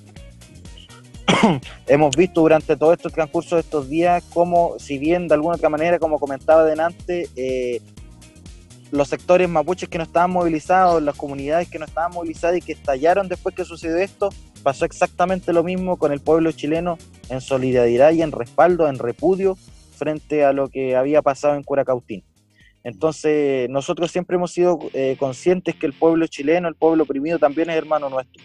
[SPEAKER 6] Hemos visto durante todo este transcurso de estos días cómo, si bien de alguna otra manera, como comentaba delante, eh, los sectores mapuches que no estaban movilizados, las comunidades que no estaban movilizadas y que estallaron después que sucedió esto, pasó exactamente lo mismo con el pueblo chileno en solidaridad y en respaldo, en repudio frente a lo que había pasado en Curacautín. Entonces, nosotros siempre hemos sido eh, conscientes que el pueblo chileno, el pueblo oprimido, también es hermano nuestro.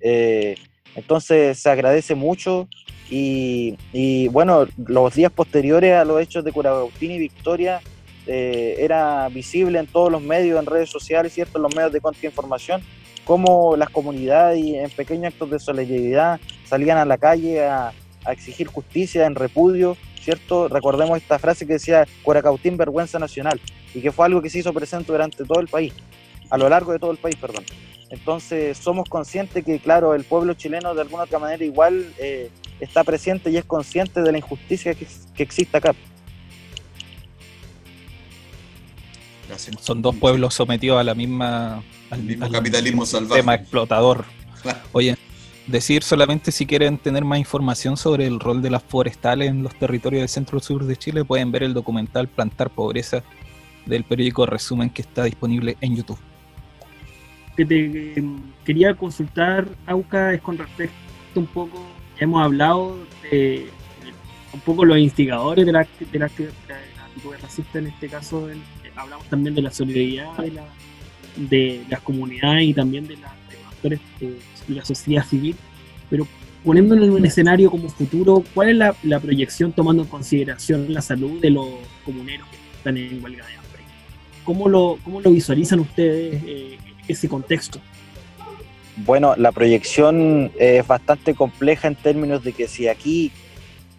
[SPEAKER 6] Eh, entonces, se agradece mucho y, y, bueno, los días posteriores a los hechos de Curacautín y Victoria, eh, era visible en todos los medios, en redes sociales, ¿cierto? en los medios de contrainformación, cómo las comunidades en pequeños actos de solidaridad salían a la calle a, a exigir justicia en repudio ¿cierto? Recordemos esta frase que decía Curacautín, vergüenza nacional, y que fue algo que se hizo presente durante todo el país, a lo largo de todo el país, perdón. Entonces somos conscientes que, claro, el pueblo chileno de alguna otra manera igual eh, está presente y es consciente de la injusticia que, que existe acá.
[SPEAKER 2] Gracias. Son dos pueblos sometidos a la misma
[SPEAKER 5] al mismo al capitalismo salvaje.
[SPEAKER 2] Tema explotador. Oye, decir solamente si quieren tener más información sobre el rol de las forestales en los territorios del centro sur de Chile, pueden ver el documental Plantar Pobreza del periódico Resumen que está disponible en YouTube.
[SPEAKER 3] Que te quería consultar, Auca, es con respecto un poco, ya hemos hablado de un poco los instigadores de la, de la, de la racista en este caso, el, hablamos también de la solidaridad de, la, de las comunidades y también de, la, de los actores de la sociedad civil, pero poniéndolo en un escenario como futuro, ¿cuál es la, la, proyección tomando en consideración la salud de los comuneros que están en huelga de hambre? ¿Cómo lo, cómo lo visualizan ustedes eh, ese contexto?
[SPEAKER 6] Bueno, la proyección es bastante compleja en términos de que si aquí,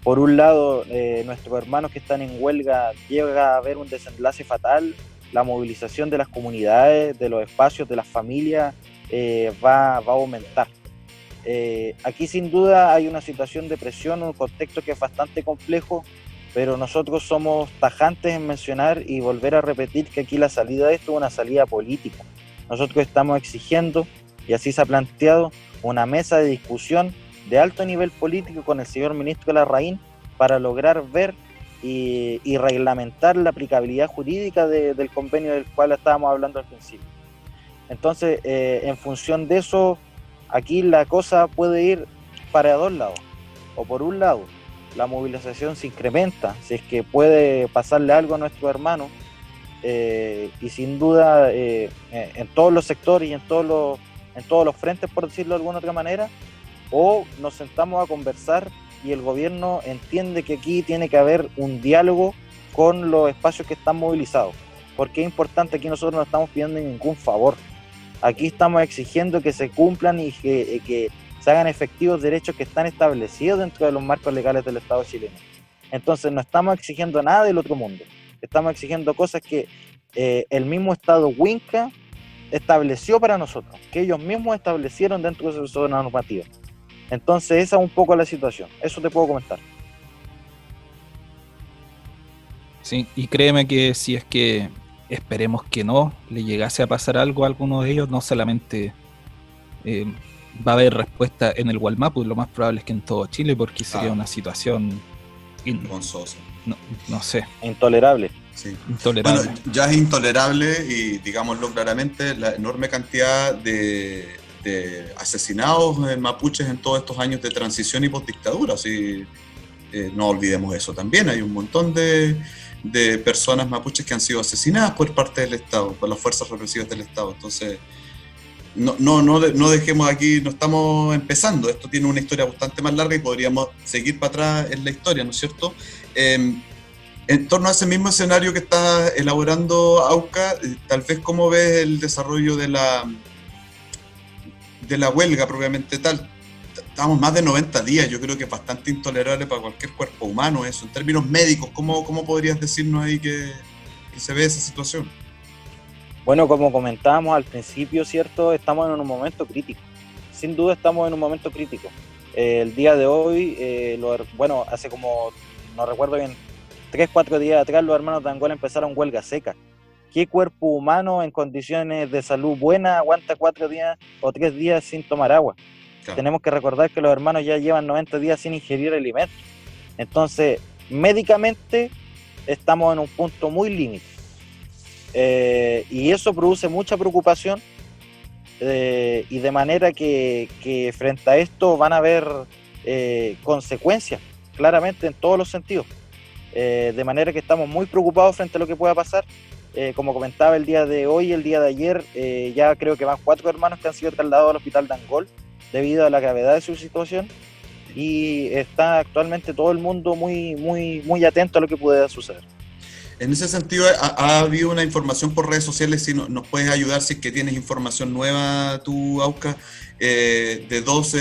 [SPEAKER 6] por un lado, eh, nuestros hermanos que están en huelga llega a haber un desenlace fatal, la movilización de las comunidades, de los espacios, de las familias, eh, va, va, a aumentar. Eh, aquí sin duda hay una situación de presión, un contexto que es bastante complejo, pero nosotros somos tajantes en mencionar y volver a repetir que aquí la salida de esto es una salida política. Nosotros estamos exigiendo, y así se ha planteado, una mesa de discusión de alto nivel político con el señor ministro Larraín para lograr ver y, reglamentar la aplicabilidad jurídica de, del convenio del cual estábamos hablando al principio. Entonces, eh, en función de eso, aquí la cosa puede ir para dos lados. O por un lado, la movilización se incrementa, si es que puede pasarle algo a nuestro hermano, eh, y sin duda eh, en todos los sectores y en todos los, en todos los frentes, por decirlo de alguna otra manera, o nos sentamos a conversar y el gobierno entiende que aquí tiene que haber un diálogo con los espacios que están movilizados. Porque es importante, aquí nosotros no estamos pidiendo ningún favor. Aquí estamos exigiendo que se cumplan y que, que se hagan efectivos derechos que están establecidos dentro de los marcos legales del Estado chileno. Entonces no estamos exigiendo nada del otro mundo. Estamos exigiendo cosas que eh, el mismo Estado Winca estableció para nosotros, que ellos mismos establecieron dentro de su normativa. Entonces esa es un poco la situación. Eso te puedo comentar.
[SPEAKER 2] Sí, y créeme que si es que esperemos que no le llegase a pasar algo a alguno de ellos, no solamente eh, va a haber respuesta en el Walmapu, lo más probable es que en todo Chile, porque sería ah. una situación
[SPEAKER 5] vergonzosa.
[SPEAKER 2] No, no, sé.
[SPEAKER 6] Intolerable.
[SPEAKER 5] Sí. Intolerable. Bueno, ya es intolerable y digámoslo claramente, la enorme cantidad de, de asesinados mapuches en todos estos años de transición y postdictadura. Así, eh, no olvidemos eso también. Hay un montón de, de personas mapuches que han sido asesinadas por parte del Estado, por las fuerzas represivas del Estado. Entonces, no, no, no, no dejemos aquí, no estamos empezando, esto tiene una historia bastante más larga y podríamos seguir para atrás en la historia, ¿no es cierto? Eh, en torno a ese mismo escenario que está elaborando AUCA, eh, tal vez cómo ves el desarrollo de la, de la huelga propiamente tal. estamos más de 90 días, yo creo que es bastante intolerable para cualquier cuerpo humano eso. En términos médicos, ¿cómo, cómo podrías decirnos ahí que, que se ve esa situación?
[SPEAKER 6] Bueno, como comentábamos al principio, ¿cierto? Estamos en un momento crítico. Sin duda estamos en un momento crítico. Eh, el día de hoy, eh, lo- bueno, hace como, no recuerdo bien, tres, cuatro días atrás los hermanos de Angola empezaron huelga seca. ¿Qué cuerpo humano en condiciones de salud buena aguanta cuatro días o tres días sin tomar agua?
[SPEAKER 5] Claro.
[SPEAKER 6] Tenemos que recordar que los hermanos ya llevan 90 días sin ingerir alimentos. Entonces, médicamente estamos en un punto muy límite. Eh, y eso produce mucha preocupación eh, y de manera que, que frente a esto van a haber eh, consecuencias, claramente en todos los sentidos. Eh, de manera que estamos muy preocupados frente a lo que pueda pasar. Eh, como comentaba el día de hoy, el día de ayer, eh, ya creo que van cuatro hermanos que han sido trasladados al hospital de Angol debido a la gravedad de su situación y está actualmente todo el mundo muy, muy, muy atento a lo que pueda suceder.
[SPEAKER 5] En ese sentido, ha, ha habido una información por redes sociales, si no- nos puedes ayudar, si es que tienes información nueva tú, Auca, de dos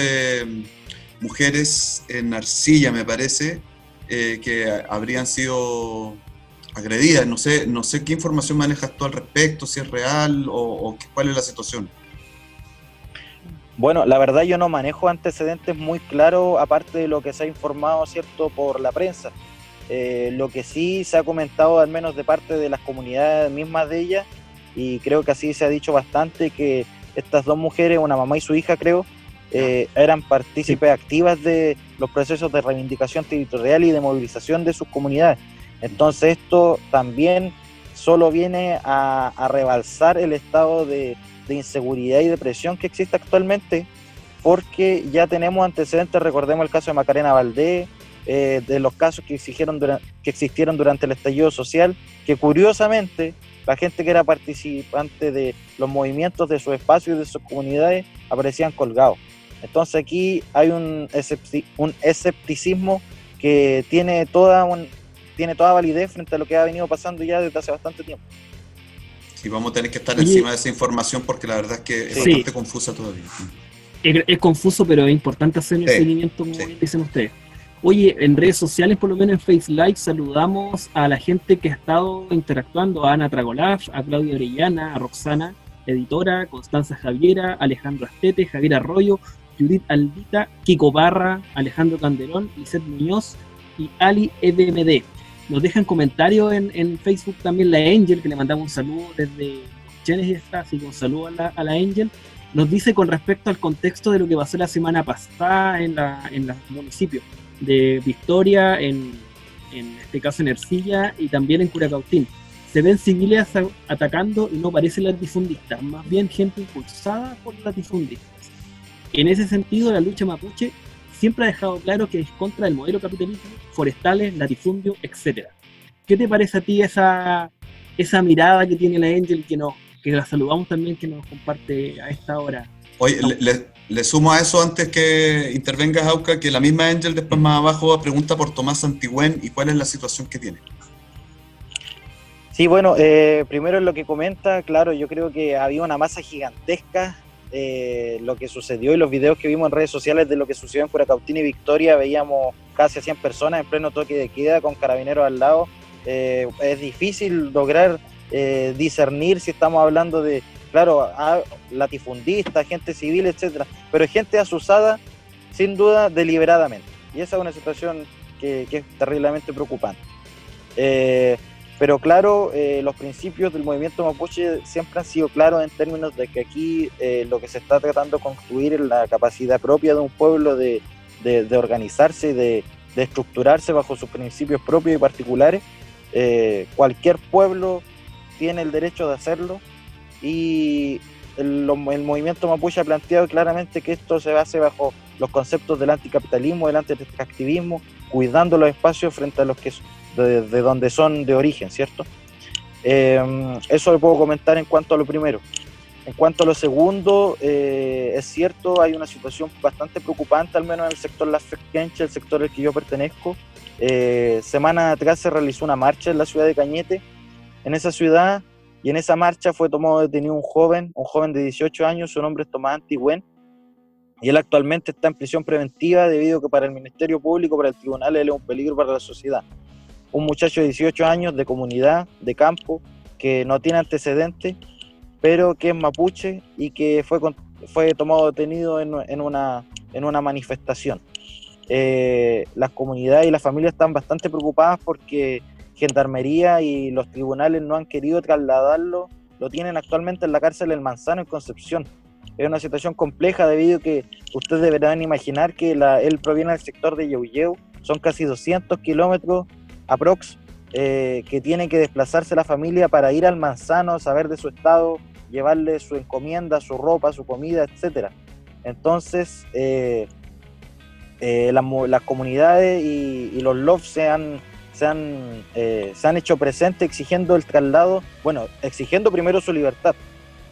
[SPEAKER 5] mujeres en Arcilla, me parece, eh, que habrían sido agredidas. No sé, no sé qué información manejas tú al respecto, si es real o, o cuál es la situación.
[SPEAKER 6] Bueno, la verdad yo no manejo antecedentes muy claros, aparte de lo que se ha informado, ¿cierto?, por la prensa. Eh, lo que sí se ha comentado, al menos de parte de las comunidades mismas de ellas, y creo que así se ha dicho bastante, que estas dos mujeres, una mamá y su hija, creo, eh, eran partícipes activas de los procesos de reivindicación territorial y de movilización de sus comunidades. Entonces esto también solo viene a, a rebalsar el estado de, de inseguridad y depresión que existe actualmente, porque ya tenemos antecedentes, recordemos el caso de Macarena Valdés, eh, de los casos que, exigieron dura- que existieron durante el estallido social, que curiosamente la gente que era participante de los movimientos de sus espacios y de sus comunidades aparecían colgados. Entonces aquí hay un, escepti- un escepticismo que tiene toda, un- tiene toda validez frente a lo que ha venido pasando ya desde hace bastante tiempo.
[SPEAKER 5] Si vamos a tener que estar encima de esa información porque la verdad es que es
[SPEAKER 3] Sí.
[SPEAKER 5] bastante confusa todavía.
[SPEAKER 3] Es, es confuso, pero es importante hacer el
[SPEAKER 5] Sí,
[SPEAKER 3] seguimiento, como
[SPEAKER 5] sí.
[SPEAKER 3] bien dicen ustedes. Oye, en redes sociales, por lo menos en Face Live, saludamos a la gente que ha estado interactuando, a Ana Tragolaf, a Claudia Orellana, a Roxana, editora, Constanza Javiera, Alejandro Astete, Javier Arroyo, Judith Aldita, Kiko Barra, Alejandro Candelón, Lizeth Muñoz y Ali EBMD. Nos dejan comentarios en, en Facebook también la Angel, que le mandamos un saludo desde y está, así que un saludo a la, a la Angel nos dice con respecto al contexto de lo que pasó la semana pasada en la en los municipios de Victoria, en, en este caso en Ercilla y también en Curacautín. Se ven civiles atacando y no parecen latifundistas, más bien gente impulsada por latifundistas. En ese sentido, la lucha mapuche siempre ha dejado claro que es contra el modelo capitalismo, forestales, latifundio, etc. ¿Qué te parece a ti esa, esa mirada que tiene la Angel que nos que la saludamos también, que nos comparte a esta hora.
[SPEAKER 5] Oye, le, le- le sumo a eso antes que intervengas, Auca, que la misma Angel después más abajo pregunta por Tomás Antigüen y cuál es la situación que tiene.
[SPEAKER 6] Sí, bueno, eh, primero en lo que comenta, claro, yo creo que había una masa gigantesca. Eh, lo que sucedió y los videos que vimos en redes sociales de lo que sucedió en Curacautín y Victoria, veíamos casi a 100 personas en pleno toque de queda con carabineros al lado. Eh, es difícil lograr eh, discernir si estamos hablando de, claro, a- latifundistas, gente civil, etcétera, pero gente asusada, sin duda, deliberadamente. Y esa es una situación que, es terriblemente preocupante. Pero claro, eh, los principios del movimiento mapuche siempre han sido claros en términos de que aquí eh, lo que se está tratando de construir es la capacidad propia de un pueblo de, de- organizarse de, de estructurarse bajo sus principios propios y particulares. Eh, cualquier pueblo tiene el derecho de hacerlo y el movimiento mapuche ha planteado claramente que esto se base bajo los conceptos del anticapitalismo, del antiextractivismo, cuidando los espacios frente a los que de, de donde son de origen, ¿cierto? Eh, eso lo puedo comentar en cuanto a lo primero. En cuanto a lo segundo, eh, es cierto, hay una situación bastante preocupante, al menos en el sector Las Fequenche, el sector al que yo pertenezco. Eh, semana atrás se realizó una marcha en la ciudad de Cañete, en esa ciudad, y en esa marcha fue tomado detenido un joven, un joven de 18 años, su nombre es Tomás Antigüen, y él actualmente está en prisión preventiva debido a que para el Ministerio Público, para el tribunal, él es un peligro para la sociedad. Un muchacho de 18 años, de comunidad, de campo, que no tiene antecedentes, pero que es mapuche y que fue, fue tomado detenido en, en, una, en una manifestación. Eh, las comunidades y las familias están bastante preocupadas porque Gendarmería y los tribunales no han querido trasladarlo, lo tienen actualmente en la cárcel El Manzano en Concepción. Es una situación compleja debido a que ustedes deberán imaginar que la, él proviene del sector de Yeuyeu, son casi 200 kilómetros aprox eh, que tiene que desplazarse la familia para ir al Manzano, saber de su estado, llevarle su encomienda, su ropa, su comida, etcétera. Entonces, eh, eh, las, comunidades y, los LOF se han, se, han, se han hecho presentes exigiendo el traslado, bueno, exigiendo primero su libertad,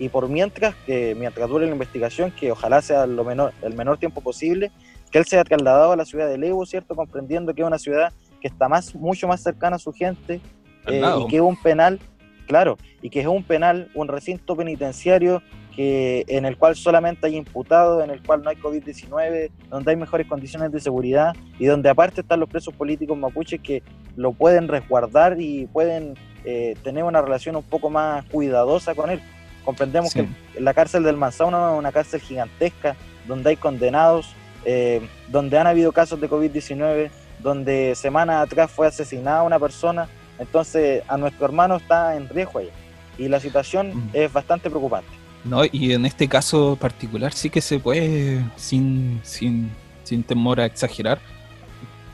[SPEAKER 6] y por mientras, que mientras dure la investigación, que ojalá sea lo menor, el menor tiempo posible, que él sea trasladado a la ciudad de Levo, ¿cierto? Comprendiendo que es una ciudad que está más, mucho más cercana a su gente y que es un penal Claro, y que es un penal, un recinto penitenciario que, en el cual solamente hay imputados, en el cual no hay COVID-19, donde hay mejores condiciones de seguridad y donde aparte están los presos políticos mapuches que lo pueden resguardar y pueden eh, tener una relación un poco más cuidadosa con él. Comprendemos que la cárcel del Manzano es una cárcel gigantesca, donde hay condenados, eh, donde han habido casos de COVID-19, donde semanas atrás fue asesinada una persona entonces, a nuestro hermano está en riesgo allá. Y la situación mm. es bastante preocupante.
[SPEAKER 2] No, y en este caso particular sí que se puede, sin, sin, sin temor a exagerar,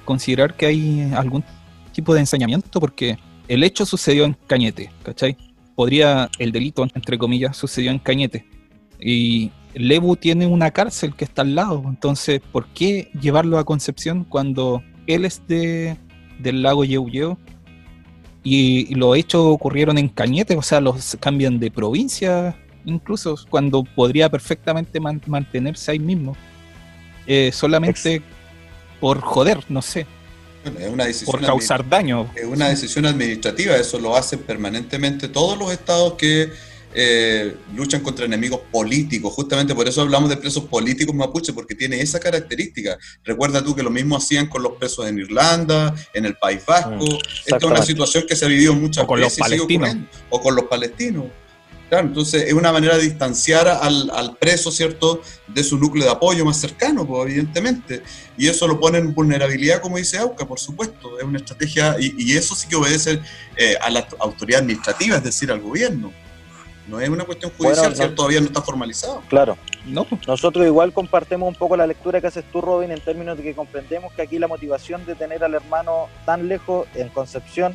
[SPEAKER 2] considerar que hay algún tipo de ensañamiento, porque el hecho sucedió en Cañete, ¿cachai? Podría, el delito, entre comillas, sucedió en Cañete. Y Lebu tiene una cárcel que está al lado, entonces, ¿por qué llevarlo a Concepción cuando él es de, del lago Yeuyeo y, los hechos ocurrieron en Cañete, o sea, los cambian de provincia incluso, cuando podría perfectamente mantenerse ahí mismo. Eh, solamente por joder, no sé.
[SPEAKER 5] es una decisión
[SPEAKER 2] por causar daño.
[SPEAKER 5] Es una decisión administrativa, eso lo hacen permanentemente todos los estados que eh, luchan contra enemigos políticos. Justamente por eso hablamos de presos políticos mapuche, porque tiene esa característica. Recuerda tú que lo mismo hacían con los presos en Irlanda, en el País Vasco. Mm, Esta es una situación que se ha vivido muchas
[SPEAKER 2] con
[SPEAKER 5] veces.
[SPEAKER 2] Los palestinos.
[SPEAKER 5] o con los palestinos. Claro, entonces es una manera de distanciar al, preso, ¿cierto?, de su núcleo de apoyo más cercano, pues, evidentemente. Y eso lo pone en vulnerabilidad, como dice Auca, por supuesto. Es una estrategia, y, eso sí que obedece eh, a la autoridad administrativa, es decir, al gobierno. No es una cuestión judicial, todavía no está formalizado.
[SPEAKER 6] Claro. No. Nosotros igual compartimos un poco la lectura que haces tú, Robin, en términos de que comprendemos que aquí la motivación de tener al hermano tan lejos en Concepción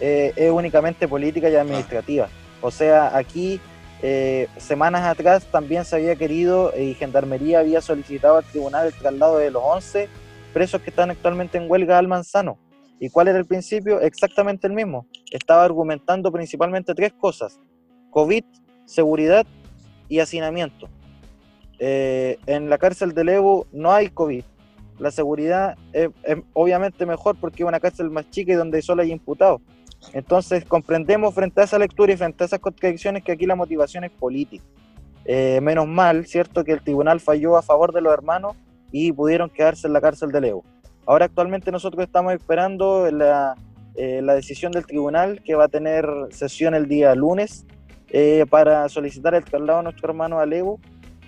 [SPEAKER 6] eh, es únicamente política y administrativa. O sea, aquí eh, semanas atrás también se había querido y Gendarmería había solicitado al tribunal el traslado de los 11 presos que están actualmente en huelga al Manzano. ¿Y cuál era el principio? Exactamente el mismo. Estaba argumentando principalmente tres cosas. COVID, seguridad y hacinamiento. Eh, en la cárcel de Levo no hay COVID. La seguridad es, obviamente mejor porque es una cárcel más chica y donde solo hay imputados. Entonces comprendemos frente a esa lectura y frente a esas contradicciones que aquí la motivación es política. Eh, menos mal, ¿cierto? Que el tribunal falló a favor de los hermanos y pudieron quedarse en la cárcel de Levo. Ahora actualmente nosotros estamos esperando eh, la decisión del tribunal que va a tener sesión el día lunes eh, para solicitar el traslado a nuestro hermano Alevo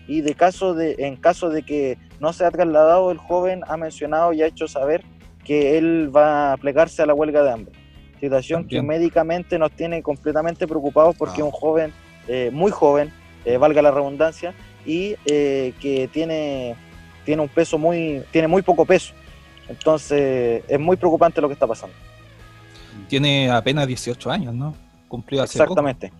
[SPEAKER 6] y de caso de, en caso de que no sea trasladado, el joven ha mencionado y ha hecho saber que él va a plegarse a la huelga de hambre. Situación que médicamente nos tiene completamente preocupados porque es un joven, eh, muy joven, eh, valga la redundancia, y que tiene, tiene un peso muy, tiene muy poco peso. Entonces es muy preocupante lo que está pasando.
[SPEAKER 2] Tiene apenas 18 años, ¿no? Cumplió hace
[SPEAKER 6] Exactamente.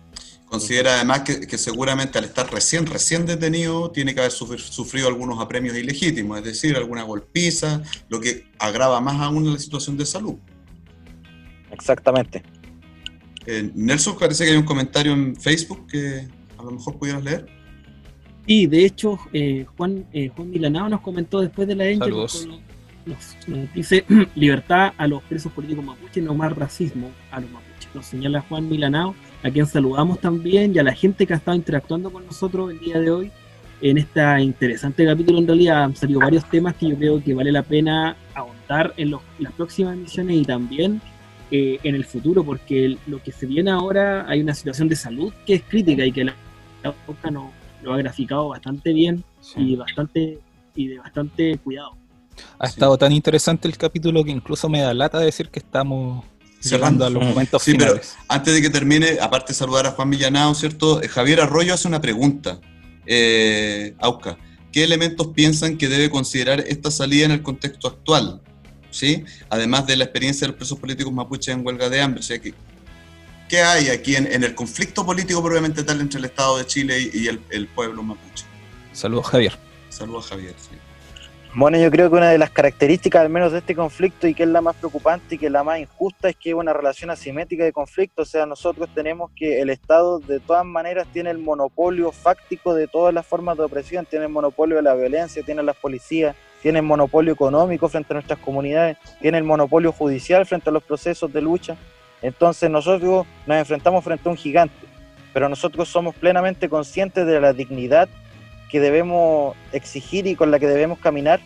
[SPEAKER 5] Considera además que, seguramente al estar recién, recién detenido, tiene que haber sufrido algunos apremios ilegítimos, es decir, alguna golpiza, lo que agrava más aún la situación de salud.
[SPEAKER 6] Exactamente.
[SPEAKER 5] Eh, Nelson, parece que hay un comentario en Facebook que a lo mejor pudieras leer.
[SPEAKER 3] Y de hecho, eh, Juan, eh, Juan Milanao nos comentó después de la ENCE, nos, dice libertad a los presos políticos mapuches, no más racismo a los mapuches nos señala Juan Milanao, a quien saludamos también, y a la gente que ha estado interactuando con nosotros el día de hoy. en este interesante capítulo en realidad han salido varios temas que yo creo que vale la pena ahondar en los- las próximas emisiones y también eh, en el futuro, porque el- lo que se viene ahora hay una situación de salud que es crítica y que la, la OCA no, lo ha graficado bastante bien y bastante y de bastante cuidado.
[SPEAKER 2] Ha estado tan interesante el capítulo que incluso me da lata decir que estamos llegando a los momentos
[SPEAKER 5] Sí, pero
[SPEAKER 2] finales.
[SPEAKER 5] antes de que termine, aparte de saludar a Juan Villanao, ¿cierto? Eh, Javier Arroyo hace una pregunta. Eh, Auca, ¿qué elementos piensan que debe considerar esta salida en el contexto actual? ¿Sí? Además de la experiencia de los presos políticos mapuches en huelga de hambre. O sea, ¿qué hay aquí en, en el conflicto político probablemente tal entre el Estado de Chile y, y el, el pueblo mapuche?
[SPEAKER 2] Saludos, Javier.
[SPEAKER 5] Saludos, Javier. sí.
[SPEAKER 6] Bueno, yo creo que una de las características, al menos de este conflicto, y que es la más preocupante y que es la más injusta, es que es una relación asimétrica de conflicto. O sea, nosotros tenemos que el Estado, de todas maneras, tiene el monopolio fáctico de todas las formas de opresión, tiene el monopolio de la violencia, tiene las policías, tiene el monopolio económico frente a nuestras comunidades, tiene el monopolio judicial frente a los procesos de lucha. Entonces, nosotros nos enfrentamos frente a un gigante, pero nosotros somos plenamente conscientes de la dignidad que debemos exigir y con la que debemos caminar,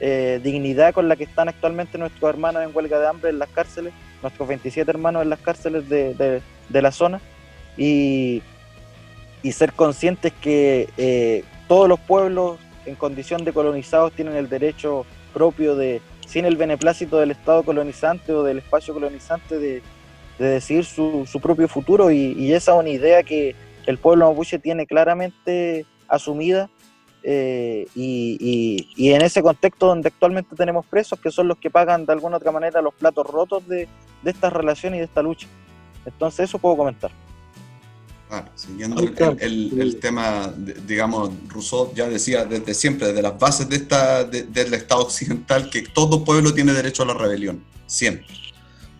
[SPEAKER 6] eh, dignidad con la que están actualmente nuestros hermanos en huelga de hambre en las cárceles, nuestros 27 hermanos en las cárceles de, de- la zona, y, y ser conscientes que eh, todos los pueblos en condición de colonizados tienen el derecho propio de, sin el beneplácito del Estado colonizante o del espacio colonizante, de, de decidir su, su propio futuro, y, y esa es una idea que el pueblo mapuche tiene claramente asumida eh, y, y- y en ese contexto donde actualmente tenemos presos que son los que pagan de alguna otra manera los platos rotos de, de esta relación y de esta lucha. Entonces eso puedo comentar.
[SPEAKER 5] Claro, siguiendo el, el- tema, digamos, Rousseau ya decía desde siempre, desde las bases de esta, de- del Estado occidental, que todo pueblo tiene derecho a la rebelión, siempre.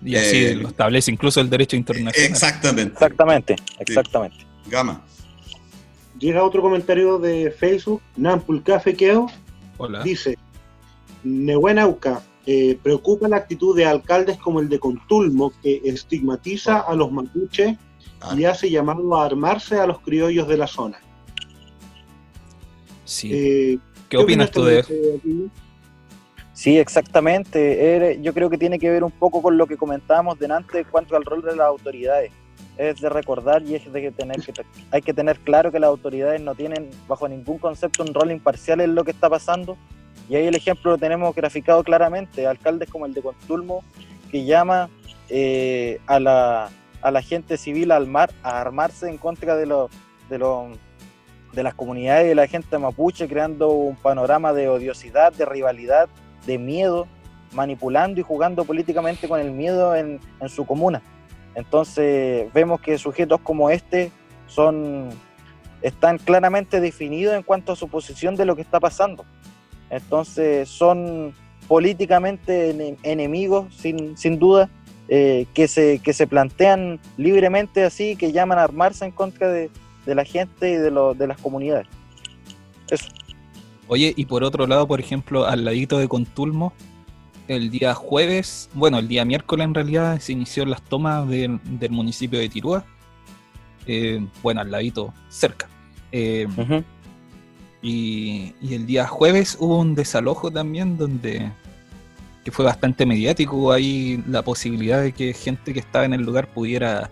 [SPEAKER 2] Y así
[SPEAKER 5] Eh,
[SPEAKER 2] lo establece incluso el derecho internacional.
[SPEAKER 5] Exactamente.
[SPEAKER 6] Exactamente, exactamente.
[SPEAKER 5] Gama.
[SPEAKER 4] Llega otro comentario de Facebook, Nampulcafe Queo,
[SPEAKER 2] Hola.
[SPEAKER 4] dice, Nehuenauca, eh, preocupa la actitud de alcaldes como el de Contulmo, que estigmatiza a los mapuches y hace llamado a armarse a los criollos de la zona.
[SPEAKER 2] Sí.
[SPEAKER 4] Eh,
[SPEAKER 2] ¿Qué opinas tú de eso?
[SPEAKER 6] Sí, exactamente. Yo creo que tiene que ver un poco con lo que comentábamos delante en cuanto al rol de las autoridades. Es de recordar y es de tener que hay que tener claro que las autoridades no tienen bajo ningún concepto un rol imparcial en lo que está pasando. Y ahí el ejemplo lo tenemos graficado claramente. Alcaldes como el de Contulmo que llama eh, a, la, a la gente civil a, armar, a armarse en contra de los de los de las comunidades y de la gente mapuche, creando un panorama de odiosidad, de rivalidad, de miedo, manipulando y jugando políticamente con el miedo en, en su comuna. Entonces vemos que sujetos como este son están claramente definidos en cuanto a su posición de lo que está pasando. Entonces son políticamente ene- enemigos, sin, sin duda, eh, que, se, que se plantean libremente así, que llaman a armarse en contra de, de la gente y de, lo- de las comunidades. Eso.
[SPEAKER 2] Oye, y por otro lado, por ejemplo, al ladito de Contulmo, el día jueves, bueno, el día miércoles en realidad se inició las tomas del, del municipio de Tirúa. Eh, bueno, al ladito, cerca. Eh, y, y el día jueves hubo un desalojo también donde que fue bastante mediático. Hubo ahí la posibilidad de que gente que estaba en el lugar pudiera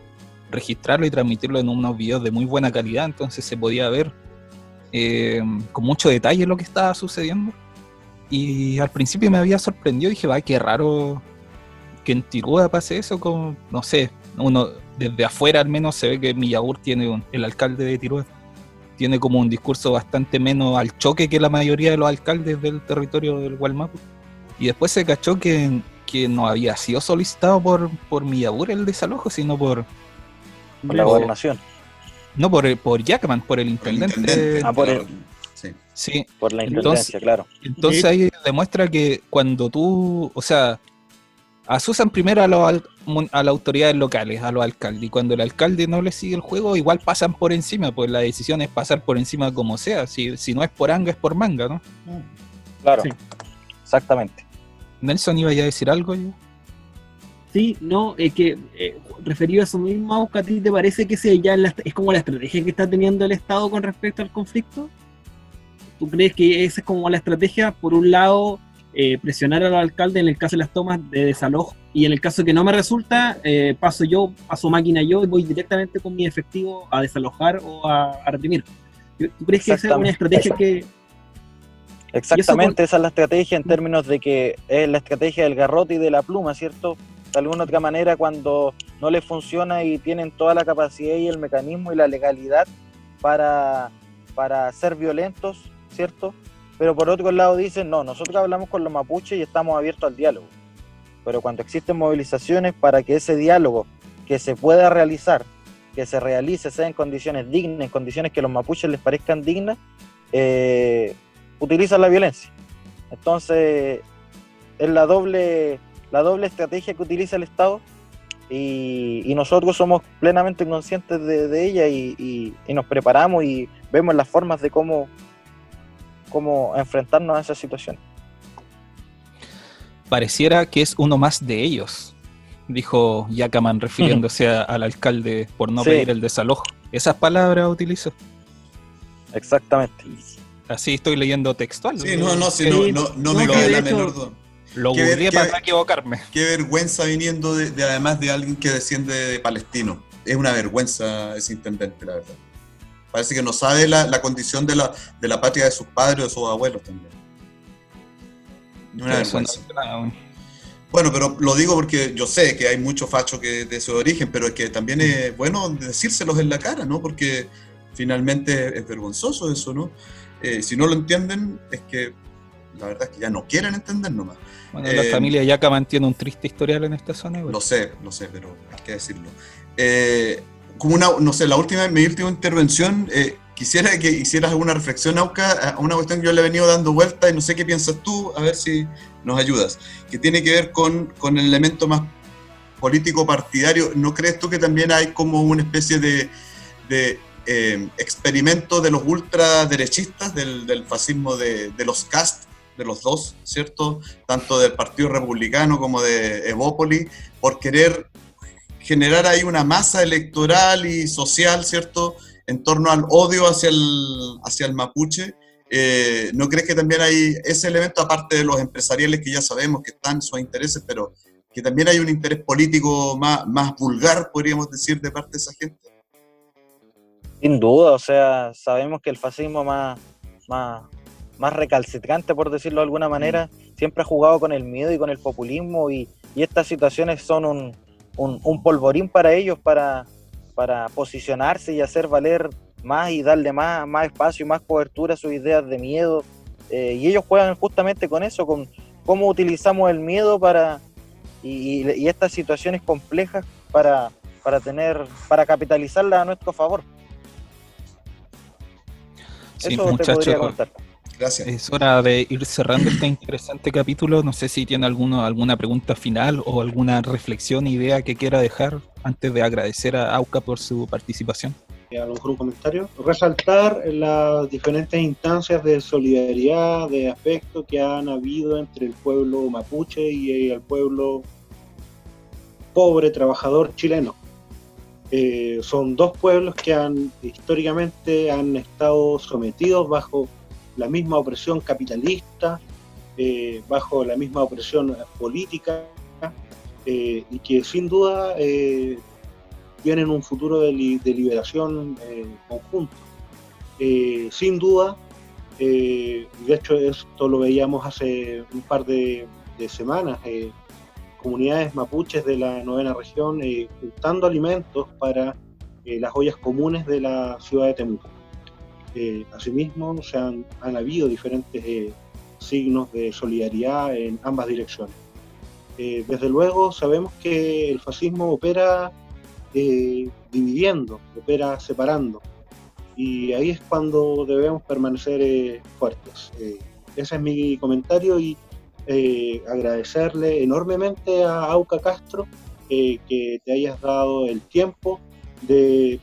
[SPEAKER 2] registrarlo y transmitirlo en unos videos de muy buena calidad, entonces se podía ver eh, con mucho detalle lo que estaba sucediendo. Y al principio me había sorprendido, dije, va, qué raro que en Tirúa pase eso, como, no sé, uno desde afuera al menos se ve que Millagur tiene, un- el alcalde de Tirúa, tiene como un discurso bastante menos al choque que la mayoría de los alcaldes del territorio del Gualmapu. Y después se cachó que, que no había sido solicitado por, por Millagur el desalojo, sino por...
[SPEAKER 6] Por la gobernación.
[SPEAKER 2] No, por, por Jackman, por el intendente.
[SPEAKER 5] intendente,
[SPEAKER 6] Ah, por el-
[SPEAKER 5] Sí.
[SPEAKER 2] Sí.
[SPEAKER 6] Por la
[SPEAKER 2] Entonces-
[SPEAKER 6] intendencia, claro.
[SPEAKER 2] Entonces ahí demuestra que cuando tú, o sea, asusan primero a, los a las autoridades locales, a los alcaldes, y cuando el alcalde no le sigue el juego, igual pasan por encima, pues la decisión es pasar por encima como sea, si, si no es por anga, es por manga, ¿no?
[SPEAKER 6] Claro.
[SPEAKER 3] Sí.
[SPEAKER 6] Exactamente.
[SPEAKER 2] Nelson iba ya a decir algo yo.
[SPEAKER 3] Sí, no, es que eh, referido a eso mismo, Oscar, ¿a ti te parece que ese ya la- es como la estrategia que está teniendo el Estado con respecto al conflicto? ¿Tú crees que esa es como la estrategia? Por un lado, eh, presionar al alcalde en el caso de las tomas de desalojo y en el caso que no me resulta, eh, paso yo, paso máquina yo y voy directamente con mi efectivo a desalojar o a, a reprimir. ¿Tú crees que esa es una estrategia que...
[SPEAKER 6] Exactamente, esa es la estrategia en términos de que es la estrategia del garrote y de la pluma, ¿cierto? De alguna otra manera, cuando no les funciona y tienen toda la capacidad y el mecanismo y la legalidad para, para ser violentos, ¿cierto? Pero por otro lado dicen, no, nosotros hablamos con los mapuches y estamos abiertos al diálogo. Pero cuando existen movilizaciones para que ese diálogo que se pueda realizar, que se realice, sea en condiciones dignas, en condiciones que los mapuches les parezcan dignas, eh, utilizan la violencia. Entonces, es la doble, la doble estrategia que utiliza el Estado y, y nosotros somos plenamente conscientes de, ella y, y, y, nos preparamos y vemos las formas de cómo, cómo enfrentarnos a esa situación.
[SPEAKER 2] Pareciera que es uno más de ellos, dijo Yacaman refiriéndose a, al alcalde por no sí. pedir el desalojo. Esas palabras utilizó.
[SPEAKER 6] Exactamente.
[SPEAKER 2] Así estoy leyendo textual.
[SPEAKER 5] Sí, no, no, sí, no, no, no, me cabe la menor duda.
[SPEAKER 2] Lo googleé para no equivocarme.
[SPEAKER 5] Qué vergüenza viniendo de, de, además de alguien que desciende de palestino. Es una vergüenza ese intendente, la verdad. Parece que no sabe la, la condición de la, de la patria de sus padres o de sus abuelos también. Una bueno, pero lo digo porque yo sé que hay muchos fachos que de su origen, pero es que también es bueno decírselos en la cara, ¿no? Porque finalmente es vergonzoso eso, ¿no? Eh, si no lo entienden, es que la verdad es que ya no quieren entender nomás.
[SPEAKER 2] Bueno, eh, la familia Yaca mantiene un triste historial en esta zona.
[SPEAKER 5] Igual. Lo sé, lo sé, pero hay que decirlo. Eh, como una, no sé, la última, mi última intervención, eh, quisiera que hicieras alguna reflexión, Auca, a una cuestión que yo le he venido dando vuelta y no sé qué piensas tú, a ver si nos ayudas, que tiene que ver con, con el elemento más político partidario. ¿No crees tú que también hay como una especie de, de eh, experimento de los ultraderechistas, del, del fascismo de, de, los cast, de los dos, ¿cierto? Tanto del Partido Republicano como de Evópoli, por querer generar ahí una masa electoral y social, ¿cierto? En torno al odio hacia el, hacia el mapuche. Eh, ¿No crees que también hay ese elemento, aparte de los empresariales que ya sabemos que están sus intereses, pero que también hay un interés político más, más vulgar, podríamos decir, de parte de esa gente?
[SPEAKER 6] Sin duda, o sea, sabemos que el fascismo más, más, más recalcitrante, por decirlo de alguna manera, siempre ha jugado con el miedo y con el populismo y, y estas situaciones son un, un, un, polvorín para ellos para, para posicionarse y hacer valer más y darle más, más espacio y más cobertura a sus ideas de miedo. Eh, y ellos juegan justamente con eso, con cómo utilizamos el miedo para y, y estas situaciones complejas para, para tener, para capitalizarla a nuestro favor.
[SPEAKER 2] Sí, Eso muchachos,
[SPEAKER 5] Gracias.
[SPEAKER 2] Es hora de ir cerrando este interesante capítulo. No sé si tiene alguno, alguna pregunta final o alguna reflexión, idea que quiera dejar antes de agradecer a AUCA por su participación.
[SPEAKER 4] A lo mejor un comentario. Resaltar las diferentes instancias de solidaridad, de afecto que han habido entre el pueblo mapuche y el pueblo pobre, trabajador chileno. Eh, son dos pueblos que han históricamente han estado sometidos bajo la misma opresión capitalista, eh, bajo la misma opresión política, eh, y que sin duda eh, tienen un futuro de, li de liberación conjunto. sin duda, de hecho esto lo veíamos hace un par de, de semanas, comunidades mapuches de la novena región juntando alimentos para las ollas comunes de la ciudad de Temuco. Eh, asimismo, se han, habido diferentes eh, signos de solidaridad en ambas direcciones. Eh, desde luego, sabemos que el fascismo opera dividiendo, opera separando, y ahí es cuando debemos permanecer fuertes. ese es mi comentario y agradecerle enormemente a Auca Castro que te hayas dado el tiempo de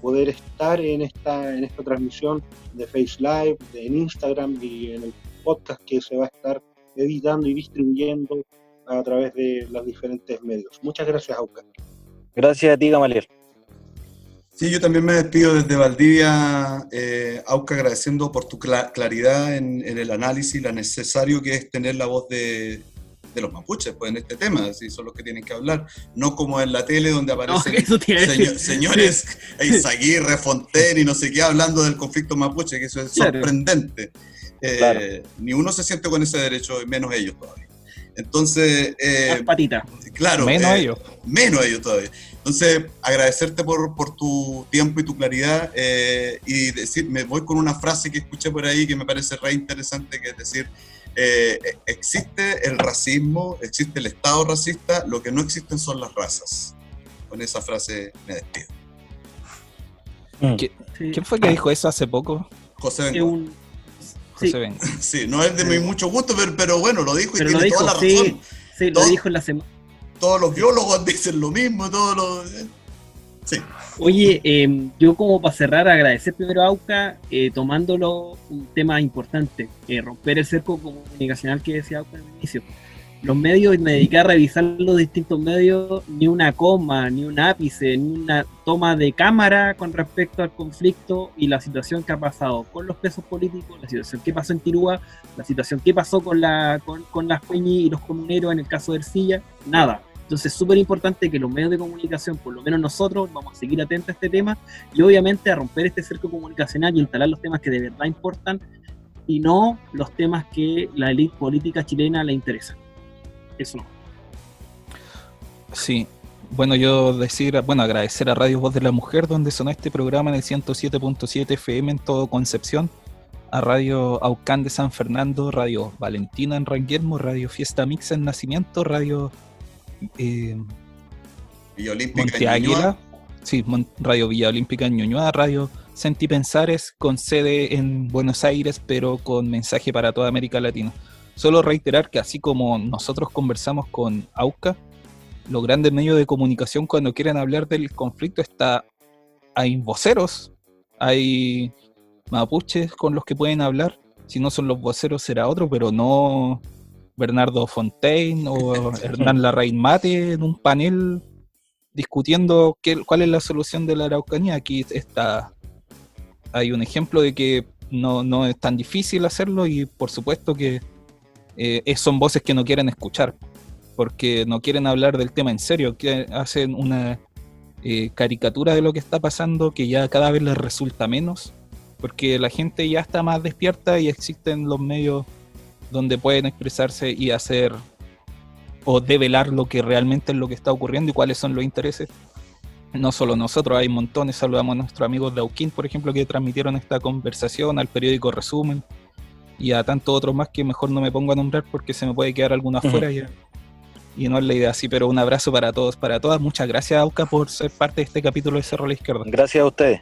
[SPEAKER 4] poder estar en esta, en esta transmisión de Face Live, de, en Instagram y en el podcast que se va a estar editando y distribuyendo a través de los diferentes medios. Muchas gracias, Auca.
[SPEAKER 6] Gracias a ti, Gamaliel.
[SPEAKER 5] Sí, yo también me despido desde Valdivia, eh, Auca, agradeciendo por tu cla- claridad en, en el análisis, lo necesario que es tener la voz de, de los mapuches pues, en este tema, si son los que tienen que hablar, no como en la tele donde
[SPEAKER 3] No,
[SPEAKER 5] aparecen seño- señores Eizaguirre, Fontaine y no sé qué hablando del conflicto mapuche, que eso es
[SPEAKER 3] Claro.
[SPEAKER 5] sorprendente. Eh,
[SPEAKER 6] Claro.
[SPEAKER 5] Ni uno se siente con ese derecho, menos ellos todavía. Entonces, eh,
[SPEAKER 3] Las patitas.
[SPEAKER 5] claro,
[SPEAKER 2] Menos
[SPEAKER 5] eh,
[SPEAKER 2] ellos.
[SPEAKER 5] menos ellos todavía. Entonces, agradecerte por, por tu tiempo y tu claridad eh, y decir, me voy con una frase que escuché por ahí que me parece re interesante, que es decir, eh, existe el racismo, existe el Estado racista, lo que no existen son las razas. Con esa frase me despido.
[SPEAKER 3] Sí.
[SPEAKER 2] ¿Quién fue que dijo eso hace poco?
[SPEAKER 5] José Bengoa.
[SPEAKER 3] un-
[SPEAKER 2] José
[SPEAKER 3] Sí.
[SPEAKER 2] Bengoa.
[SPEAKER 5] Sí, no es de mi mucho gusto, pero, pero bueno, lo dijo y
[SPEAKER 3] Pero
[SPEAKER 5] tiene
[SPEAKER 3] lo dijo,
[SPEAKER 5] toda la razón.
[SPEAKER 3] sí, lo dijo en la semana.
[SPEAKER 5] Todos los biólogos dicen lo mismo, todos los...
[SPEAKER 3] Oye, eh, yo como para cerrar, agradecer primero a AUCA, eh, tomándolo un tema importante, eh, romper el cerco comunicacional que decía AUCA al inicio. Los medios, me dediqué a revisar los distintos medios, ni una coma, ni un ápice, ni una toma de cámara con respecto al conflicto y la situación que ha pasado con los presos políticos, la situación que pasó en Tirúa, la situación que pasó con, la, con, con las Peñi y los comuneros en el caso de Ercilla, nada. Entonces es súper importante que los medios de comunicación, por lo menos nosotros, vamos a seguir atentos a este tema y obviamente a romper este cerco comunicacional y instalar los temas que de verdad importan y no los temas que la élite política chilena le interesa. Eso no.
[SPEAKER 2] Sí. Bueno, yo decir, bueno, agradecer a Radio Voz de la Mujer, donde sonó este programa en el 107.7 FM en todo Concepción, a Radio Aucán de San Fernando, Radio Valentina en Ranguermo, Radio Fiesta Mix en Nacimiento, Radio eh,
[SPEAKER 5] Villa Olímpica en.
[SPEAKER 2] Águila, sí, Radio Villa Olímpica en Ñuñoa, Radio Senti Pensares con sede en Buenos Aires, pero con mensaje para toda América Latina. Solo reiterar que así como nosotros conversamos con AUCA, los grandes medios de comunicación cuando quieren hablar del conflicto está hay voceros, hay mapuches con los que pueden hablar. Si no son los voceros será otro, pero no Bernardo Fontaine o Hernán Larraín Mate en un panel discutiendo qué, cuál es la solución de la Araucanía. Aquí está hay un ejemplo de que no, no es tan difícil hacerlo y por supuesto que eh, son voces que no quieren escuchar porque no quieren hablar del tema en serio, que hacen una eh, caricatura de lo que está pasando que ya cada vez les resulta menos, porque la gente ya está más despierta y existen los medios donde pueden expresarse y hacer o develar lo que realmente es lo que está ocurriendo y cuáles son los intereses. No solo nosotros, hay montones, saludamos a nuestros amigos de Auquín, por ejemplo, que transmitieron esta conversación, al periódico Resumen y a tantos otros más que mejor no me pongo a nombrar porque se me puede quedar alguno afuera y, y no es la idea así, pero un abrazo para todos, para todas. Muchas gracias, Auca, por ser parte de este capítulo de Cerro a la Izquierda.
[SPEAKER 6] Gracias a ustedes.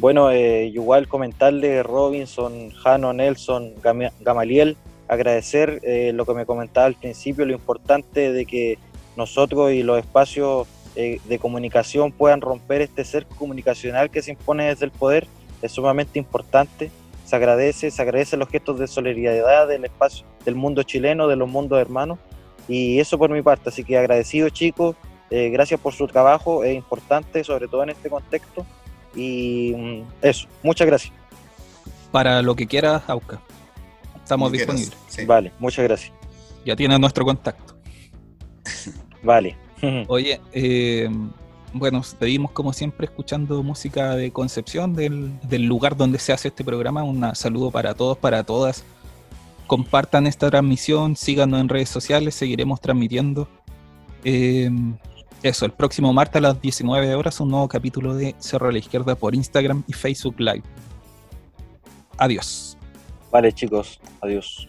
[SPEAKER 6] Bueno, eh, igual comentarle Robinson, Jano, Nelson, Gama- Gamaliel, agradecer eh, lo que me comentaba al principio, lo importante de que nosotros y los espacios eh, de comunicación puedan romper este cerco comunicacional que se impone desde el poder, es sumamente importante. Se agradece, se agradecen los gestos de solidaridad del espacio, del mundo chileno, de los mundos hermanos, y eso por mi parte. Así que agradecido, chicos, gracias por su trabajo, es importante, sobre todo en este contexto. Y mm, eso, muchas gracias.
[SPEAKER 2] Para lo que quieras, Auca. Estamos disponibles.
[SPEAKER 5] sí.
[SPEAKER 6] Vale, muchas gracias.
[SPEAKER 2] Ya tienes nuestro contacto.
[SPEAKER 6] Vale.
[SPEAKER 2] Oye, eh, bueno, seguimos como siempre escuchando música de Concepción, del, del lugar donde se hace este programa. Un saludo para todos, para todas. Compartan esta transmisión, síganos en redes sociales, seguiremos transmitiendo. Eh, eso, el próximo martes a las 19 horas, un nuevo capítulo de Cerro a la Izquierda por Instagram y Facebook Live. Adiós.
[SPEAKER 6] Vale, chicos, adiós.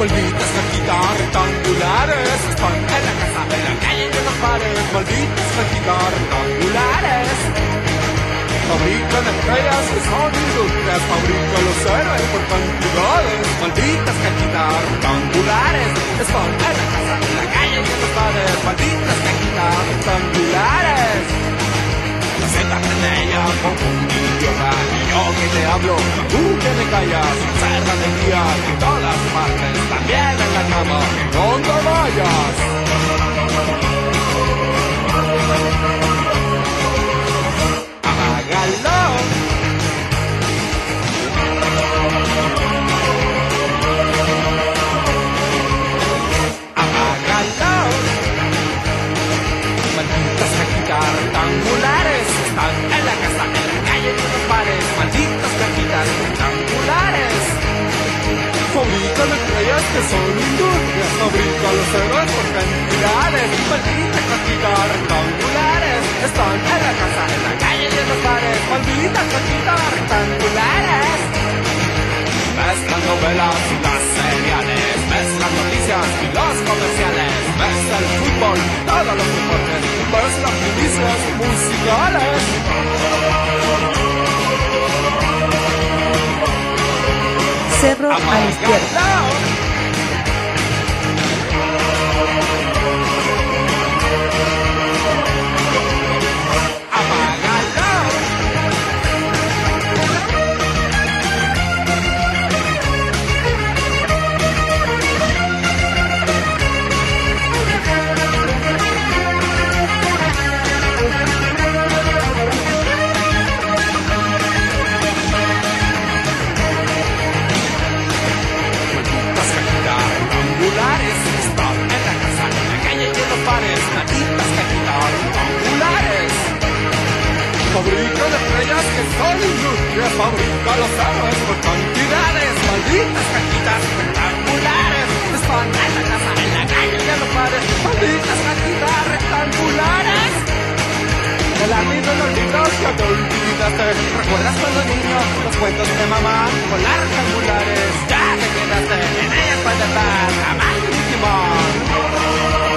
[SPEAKER 9] Malditas cajitas rectangulares están en la casa, en la calle, en los bares. Malditas cajitas rectangulares. Fabrican estrellas que son industrias, fabrican los héroes por cantidades. Malditas cajitas rectangulares, están en la casa, en la calle y en bares. Malditas cajitas rectangulares. La seta prende ella como un idiota. Y yo que te hablo, tú que me callas. Cerca de día en todas partes, también en la cama, donde vayas. Apágalo. Estrellas que son industrias, fabrican los héroes por cantidades. Malditas cajitas rectangulares están en la casa, en la calle y en los bares. Malditas cajitas rectangulares. Mezclan novelas y las seriales, mezclan noticias y los comerciales, mezclan el fútbol y todos los deportes, mezclan primicias musicales.
[SPEAKER 1] Cerro a la izquierda.
[SPEAKER 9] Industrias, fabrican los héroes por cantidades. Malditas cajitas rectangulares están en la casa, en la calle y en los bares. Malditas cajitas rectangulares. El de los libros que te olvidaste ¿Recuerdas cuando niño los cuentos de mamá con las rectangulares? Ya te quedaste en ellas para estar Jamás último